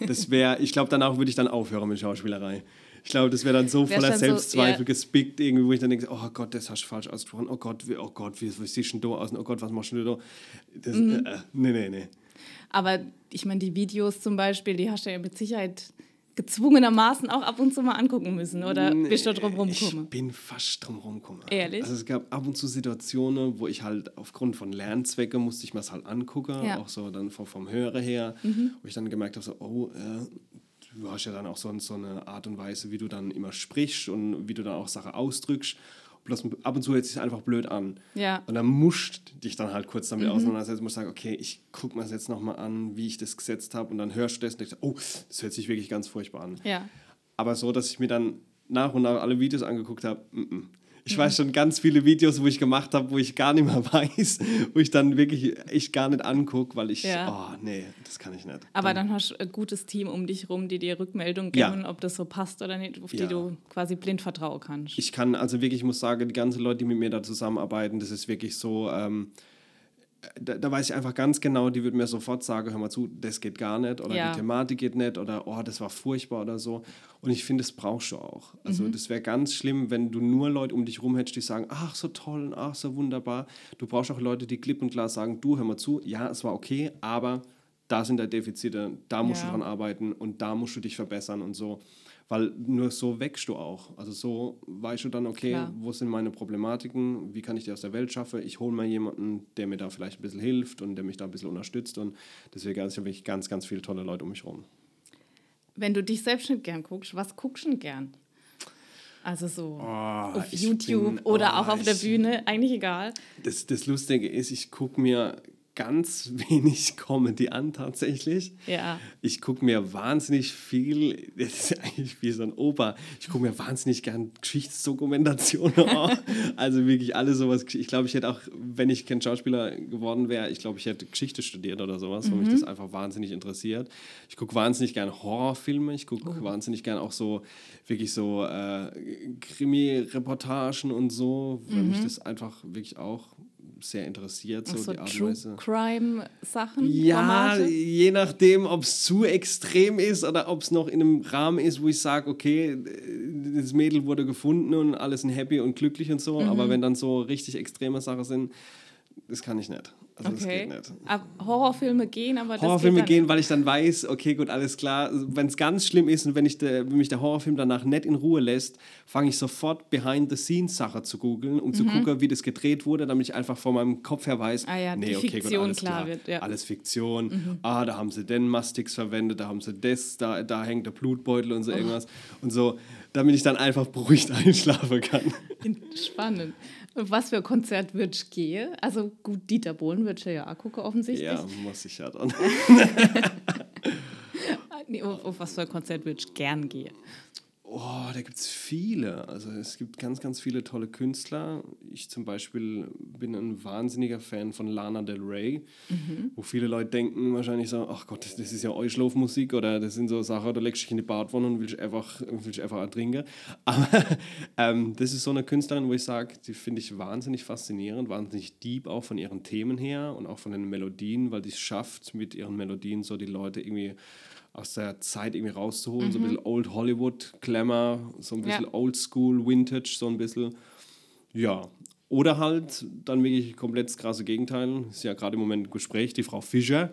Das wäre... Ich glaube, danach würde ich dann aufhören mit Schauspielerei. Ich glaube, das wäre dann so voller dann so, Selbstzweifel ja. gespickt, irgendwie, wo ich dann denke, oh Gott, das hast du falsch ausgesprochen. Oh Gott, wie, oh Gott, wie, wie siehst du denn da aus? Oh Gott, was machst du denn da? Das, Mhm. äh, nee, nee, nee. Aber ich meine, die Videos zum Beispiel, die hast du ja mit Sicherheit gezwungenermaßen auch ab und zu mal angucken müssen. Oder bist du drum Ich rumgekommen? bin fast drum rumgekommen. Ehrlich? Also es gab ab und zu Situationen, wo ich halt aufgrund von Lernzwecken musste ich mir das halt angucken, Ja. auch so dann vom, vom Hörer her, wo ich dann gemerkt habe, so, oh, äh, du hast ja dann auch so, so eine Art und Weise, wie du dann immer sprichst und wie du dann auch Sachen ausdrückst. Bloß ab und zu hört sich einfach blöd an. Ja. Und dann musst dich dann halt kurz damit Mhm. auseinandersetzen, musst sagen, okay, ich gucke mir das jetzt nochmal an, wie ich das gesetzt habe. Und dann hörst du das und denkst, oh, das hört sich wirklich ganz furchtbar an. Ja. Aber so, dass ich mir dann nach und nach alle Videos angeguckt habe, mm -mm. Ich weiß schon ganz viele Videos, wo ich gemacht habe, wo ich gar nicht mehr weiß, wo ich dann wirklich echt gar nicht angucke, weil ich, Ja. oh nee, das kann ich nicht. Aber dann hast du ein gutes Team um dich rum, die dir Rückmeldung Ja. geben, ob das so passt oder nicht, auf Ja. die du quasi blind vertrauen kannst. Ich kann also wirklich, ich muss sagen, die ganzen Leute, die mit mir da zusammenarbeiten, das ist wirklich so, ähm, da, da weiß ich einfach ganz genau, die würden mir sofort sagen, hör mal zu, das geht gar nicht oder Ja. die Thematik geht nicht oder oh, das war furchtbar oder so. Und ich finde, das brauchst du auch. Also Mhm. das wäre ganz schlimm, wenn du nur Leute um dich rum hättest, die sagen, ach so toll, und ach so wunderbar. Du brauchst auch Leute, die klipp und klar sagen, du hör mal zu, ja, es war okay, aber da sind da Defizite, da musst Ja. du dran arbeiten und da musst du dich verbessern und so. Weil nur so wächst du auch. Also so weißt du dann, okay, Klar. wo sind meine Problematiken, wie kann ich die aus der Welt schaffen? Ich hole mir jemanden, der mir da vielleicht ein bisschen hilft und der mich da ein bisschen unterstützt. Und deswegen also ich habe wirklich ganz, ganz viele tolle Leute um mich rum. Wenn du dich selbst nicht gern guckst, was guckst du denn gern? Also so auf Oh, ich YouTube bin- oder oh, auch auf der ich- Bühne, eigentlich egal. Das, das Lustige ist, ich gucke mir ganz wenig Comedy an tatsächlich. Ja. Ich gucke mir wahnsinnig viel, das ist eigentlich wie so ein Opa, ich gucke mir wahnsinnig gern Geschichtsdokumentationen an. Also wirklich alles sowas. Ich glaube, ich hätte auch, wenn ich kein Schauspieler geworden wäre, ich glaube, ich hätte Geschichte studiert oder sowas, weil mich das einfach wahnsinnig interessiert. Ich gucke wahnsinnig gern Horrorfilme, ich gucke wahnsinnig gern auch so, wirklich so äh, Krimi-Reportagen und so, weil mich das einfach wirklich auch sehr interessiert, so, so die Art und True Weise. Crime Sachen, Ja, Formate. je nachdem, ob es zu extrem ist oder ob es noch in einem Rahmen ist, wo ich sage, okay, das Mädel wurde gefunden und alles sind happy und glücklich und so. Mhm. Aber wenn dann so richtig extreme Sachen sind, das kann ich nicht. Also das Okay. geht nicht. Ab Horrorfilme gehen, aber das Horrorfilme gehen, weil ich dann weiß, okay, gut, alles klar. Wenn es ganz schlimm ist und wenn, ich der, wenn mich der Horrorfilm danach nicht in Ruhe lässt, fange ich sofort Behind-the-Scenes-Sachen zu googeln, um zu gucken, wie das gedreht wurde, damit ich einfach von meinem Kopf her weiß, Mhm. Ah ja, nee, okay, gut, Fiktion alles klar wird, ja. Mhm. alles Fiktion. Ah, da haben sie den Mastix verwendet, da haben sie das, da, da hängt der Blutbeutel Oh. und so irgendwas. Und so, damit ich dann einfach beruhigt einschlafen kann. Spannend. Was für ein Konzert würdest du gehen? Also gut, Dieter Bohlen würdest du ja auch gucken, offensichtlich. ja, muss ich ja dann. Nee, auf, auf was für ein Konzert würdest du gern gehen? Oh, da gibt es viele. Also es gibt ganz, ganz viele tolle Künstler. Ich zum Beispiel bin ein wahnsinniger Fan von Lana Del Rey, wo viele Leute denken wahrscheinlich so, ach Gott, das, das ist ja Euschlaufmusik oder das sind so Sachen, da legst du dich in die Badwanne und willst einfach, willst einfach ertrinken. Aber ähm, das ist so eine Künstlerin, wo ich sage, die finde ich wahnsinnig faszinierend, wahnsinnig deep auch von ihren Themen her und auch von den Melodien, weil die es schafft, mit ihren Melodien so die Leute irgendwie aus der Zeit irgendwie rauszuholen. So ein bisschen Old Hollywood, Glamour, so ein bisschen Ja. Old School, Vintage, so ein bisschen. Ja, Oder halt dann wirklich komplett das krasse Gegenteil. Ist ja gerade im Moment ein Gespräch, die Frau Fischer.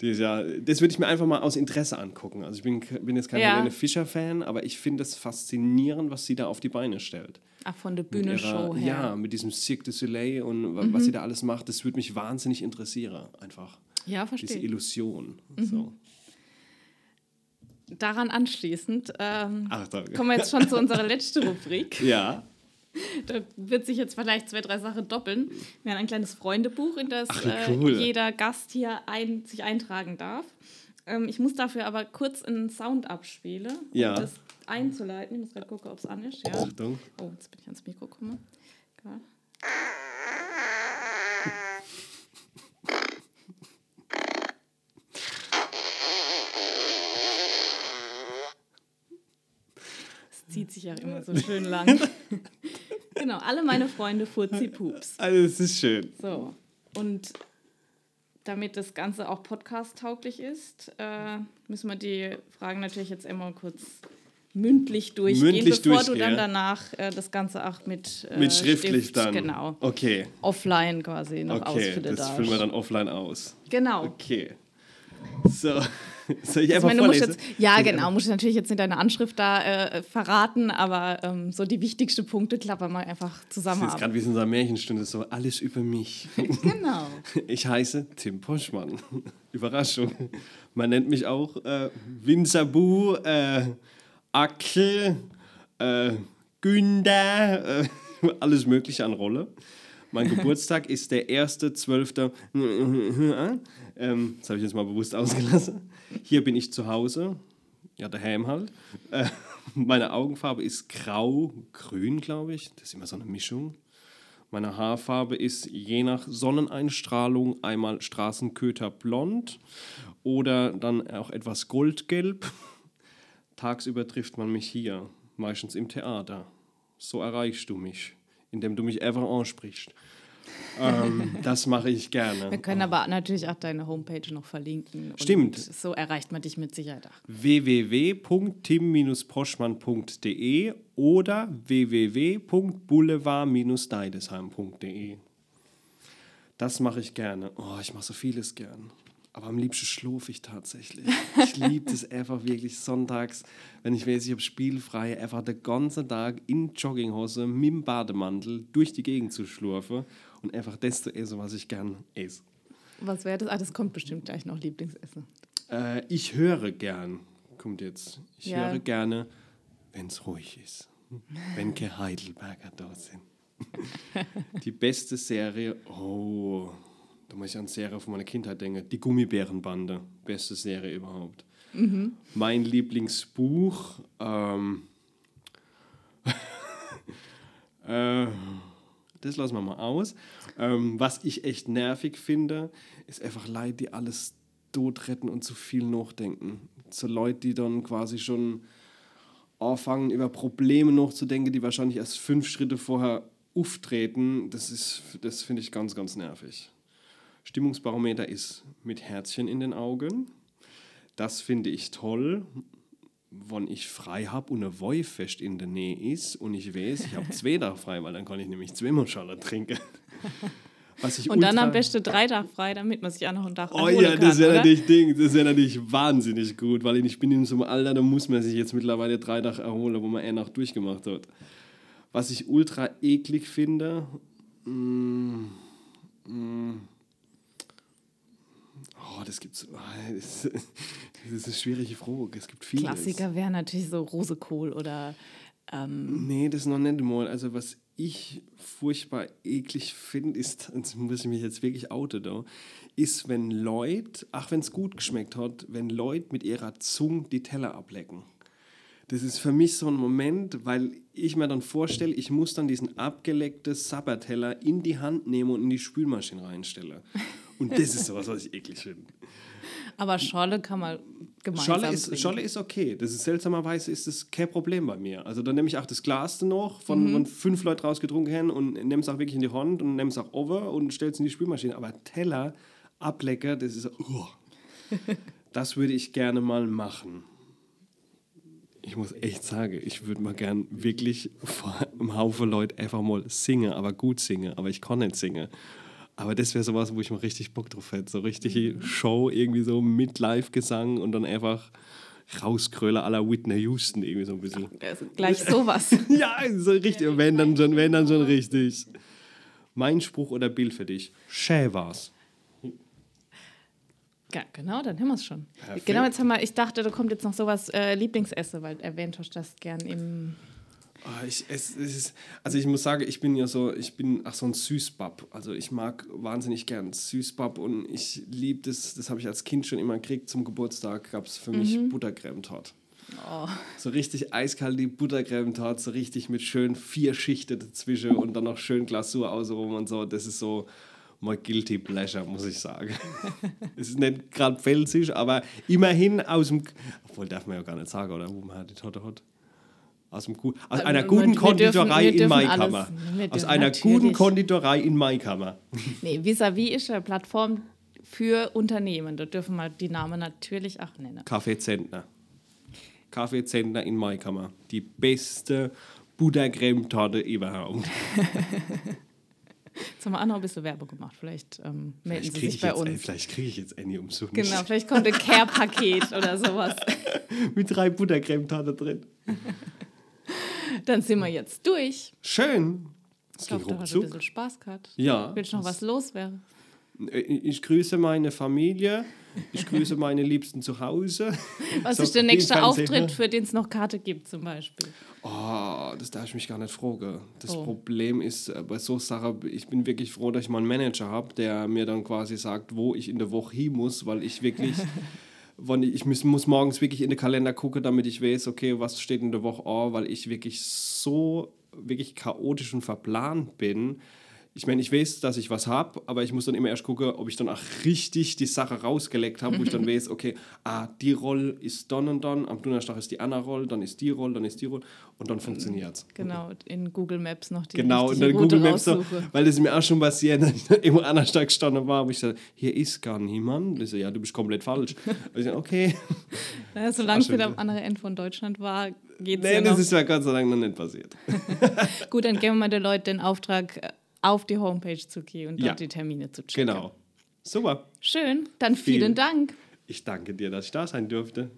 Die ist ja, das würde ich mir einfach mal aus Interesse angucken. Also ich bin, bin jetzt kein Ja. Helene Fischer-Fan, aber ich finde es faszinierend, was sie da auf die Beine stellt. Ach, von der ihrer- her. Ja, mit diesem Cirque du Soleil und wa- was sie da alles macht, das würde mich wahnsinnig interessieren. Einfach Ja, diese verstehe. Illusion. Mhm. So. Daran anschließend ähm, Achtung. kommen wir jetzt schon zu unserer letzten Rubrik. Ja. Da wird sich jetzt vielleicht zwei, drei Sachen doppeln. Wir haben ein kleines Freundebuch, in das Ach, wie cool. äh, jeder Gast hier ein, sich eintragen darf. Ähm, ich muss dafür aber kurz einen Sound abspielen, um Ja. das einzuleiten. Ich muss gerade gucken, ob es an ist. Ja. Achtung. Oh, jetzt bin ich ans Mikro gekommen. Gerade. Zieht sich ja immer so schön lang. genau, alle meine Freunde Furzi-Pups. Also, es ist schön. So, und damit das Ganze auch podcast-tauglich ist, äh, müssen wir die Fragen natürlich jetzt immer kurz mündlich durchgehen, Mündlich bevor du durchgehen. dann danach äh, das Ganze auch mit, äh, Mit schriftlich Stift, dann. Genau, Okay. offline quasi noch Okay, ausfüllen das darfst. füllen wir dann offline aus. Genau. Okay. So. Soll ich Ich einfach meine, musst vorlesen? jetzt, ja, genau, musst natürlich jetzt nicht deine Anschrift da äh, verraten, aber ähm, so die wichtigsten Punkte klappern wir einfach Das zusammen ist jetzt ab. gerade wie in unserer Märchenstunde so alles über mich. Genau. Ich heiße Tim Poschmann. Überraschung. Man nennt mich auch äh, Winzerbu, äh, Ackel, äh, Günder, äh, alles Mögliche an Rolle. Mein Geburtstag ist der 1.12. Ähm, das habe ich jetzt mal bewusst ausgelassen. Hier bin ich zu Hause. Ja, daheim halt. Äh, meine Augenfarbe ist grau-grün, glaube ich. Das ist immer so eine Mischung. Meine Haarfarbe ist je nach Sonneneinstrahlung einmal Straßenköter blond oder dann auch etwas goldgelb. Tagsüber trifft man mich hier, meistens im Theater. So erreichst du mich, indem du mich einfach ansprichst. Ähm, das mache ich gerne. Wir können aber natürlich auch deine Homepage noch verlinken. Stimmt. So erreicht man dich mit Sicherheit auch. www.tim-poschmann.de oder www.boulevard-deidesheim.de. Das mache ich gerne. Oh, ich mache so vieles gern. Aber am liebsten schlafe ich tatsächlich. Ich liebe es einfach wirklich sonntags, wenn ich weiß, ich habe spielfrei, einfach den ganzen Tag in Jogginghose mit dem Bademantel durch die Gegend zu schlurfen und einfach das zu essen, was ich gern esse. Was wäre das? Ah, das kommt bestimmt gleich noch Lieblingsessen. Äh, ich höre gern, kommt jetzt. Ich Ja. höre gerne, wenn es ruhig ist. Wenn keine Heidelberger da sind. Die beste Serie, oh, da muss ich an Serie von meiner Kindheit denken. Die Gummibärenbande, beste Serie überhaupt. Mein Lieblingsbuch, ähm, äh, das lassen wir mal aus. Ähm, was ich echt nervig finde, ist einfach Leute, die alles tot retten und zu viel nachdenken. So Leute, die dann quasi schon anfangen, über Probleme nachzudenken, die wahrscheinlich erst fünf Schritte vorher auftreten. Das, das finde ich ganz, ganz nervig. Stimmungsbarometer ist mit Herzchen in den Augen. Das finde ich toll, wenn ich frei habe und ein Wolf fest in der Nähe ist und ich weiß, ich habe zwei Tage frei, weil dann kann ich nämlich zweimal Schale trinken. Was ich Und dann am besten drei Tage frei, damit man sich auch noch einen Tag Oh ja, das wäre oder? natürlich Ding, das wäre natürlich wahnsinnig gut, weil ich bin in so einem Alter, da muss man sich jetzt mittlerweile drei Tage erholen, wo man eine Nacht durchgemacht hat. Was ich ultra eklig finde, mm, mm, oh, das gibt's, oh, das, das ist eine schwierige Frage, es gibt vieles. Klassiker wäre natürlich so Rosekohl oder ähm, Nee, das noch nicht mal. Also was ich furchtbar eklig finde, ist, das muss ich mich jetzt wirklich outen da, ist, wenn Leute, ach wenn es gut geschmeckt hat, wenn Leute mit ihrer Zunge die Teller ablecken. Das ist für mich so ein Moment, weil ich mir dann vorstelle, ich muss dann diesen abgeleckten Sabberteller in die Hand nehmen und in die Spülmaschine reinstellen. Und das ist sowas, was ich eklig finde. aber Scholle kann man gemeinsam Scholle ist, trinken. Scholle ist okay. Das ist seltsamerweise ist das kein Problem bei mir. Also dann nehme ich auch das Glas noch, von, von fünf Leuten rausgetrunken haben und nehme es auch wirklich in die Hand und nehme es auch over und stelle es in die Spülmaschine. Aber Teller, Ablecker, das ist. Uh. das würde ich gerne mal machen. Ich muss echt sagen, ich würde mal gern wirklich vor einem Haufen Leute einfach mal singen, aber gut singen, aber ich kann nicht singen. Aber das wäre sowas, wo ich mal richtig Bock drauf hätte. So richtige Mhm. Show, irgendwie so mit Live-Gesang und dann einfach rauskröler la Whitney Houston, irgendwie so ein bisschen. Also gleich sowas. Ja, so richtig. Wenn dann schon, wenn dann schon richtig. Mein Spruch oder Bild für dich. Schä war's. Ja, genau, dann haben wir es schon. Perfekt. Genau, jetzt haben wir, ich dachte, da kommt jetzt noch sowas äh, Lieblingsessen, weil erwähnt hast du das gern im. Ah, Ich, es, es ist, also ich muss sagen, ich bin ja so, ich bin ach so ein Süßbab. Also ich mag wahnsinnig gern Süßbab und ich liebe das, das habe ich als Kind schon immer gekriegt. Zum Geburtstag gab es für mich Buttercreme-Torte. Oh, So richtig eiskalte Buttercreme-Torte, so richtig mit schön vier Schichten dazwischen und dann noch schön Glasur außenrum und so. Das ist so mein Guilty Pleasure, muss ich sagen. es ist nicht gerade pfälzisch, aber immerhin aus dem, obwohl darf man ja gar nicht sagen, oder wo man die Torte hat. Aus, dem, aus einer guten dürfen- Konditorei wir in dürfen Maikammer. Aus dürfen einer guten natürlich. Konditorei in Maikammer. nee, vis-à-vis ist eine Plattform für Unternehmen. Da dürfen wir die Namen natürlich auch nennen. Kaffee Zentner. Kaffee Zentner in Maikammer. Die beste Buttercreme-Torte überhaupt. Jetzt haben wir auch noch ein bisschen Werbung gemacht. Vielleicht ähm, melden Vielleicht Sie kriege sich ich, bei jetzt- ey, uns. vielleicht krieg ich jetzt Annie umsonst. Genau, vielleicht kommt ein Care-Paket oder sowas. Mit drei Buttercreme-Torte drin. Dann sind wir jetzt durch. Schön. Das Ich hoffe, du hast ein bisschen Spaß gehabt. Ja. Willst du noch was loswerden? Äh, Ich grüße meine Familie. Ich grüße meine Liebsten zu Hause. Was So, ist der nächste Auftritt, für den es noch Karte gibt, zum Beispiel? Oh, das darf ich mich gar nicht fragen. Das Oh. Problem ist äh, bei so Sachen, ich bin wirklich froh, dass ich mal einen Manager habe, der mir dann quasi sagt, wo ich in der Woche hin muss, weil ich wirklich, wann ich muss, muss morgens wirklich in den Kalender gucken, damit ich weiß, okay, was steht in der Woche an, weil ich wirklich so wirklich chaotisch und verplant bin. Ich meine, ich weiß, dass ich was habe, aber ich muss dann immer erst gucken, ob ich dann auch richtig die Sache rausgeleckt habe, wo ich dann weiß, okay, ah, die Rolle ist dann und dann, am Donnerstag ist die andere Rolle, dann ist die Rolle, dann ist die Rolle und dann funktioniert es. Genau, in Google Maps noch die Genau, Route Google Maps raussuche. weil es mir auch schon passiert, dass ich dann anders da gestanden war, wo ich so, hier ist gar niemand. Ich so, ja, du bist komplett falsch. Und ich so, okay. Ja, solange es schön, wieder am anderen Ende von Deutschland war, geht es Nee, ja das noch. ist ja Gott sei Dank noch nicht passiert. Gut, dann geben wir den Leuten den Auftrag, auf die Homepage zu gehen und Ja. dort die Termine zu checken. Genau. Super. Schön, dann Vielen- vielen Dank. Ich danke dir, dass ich da sein durfte.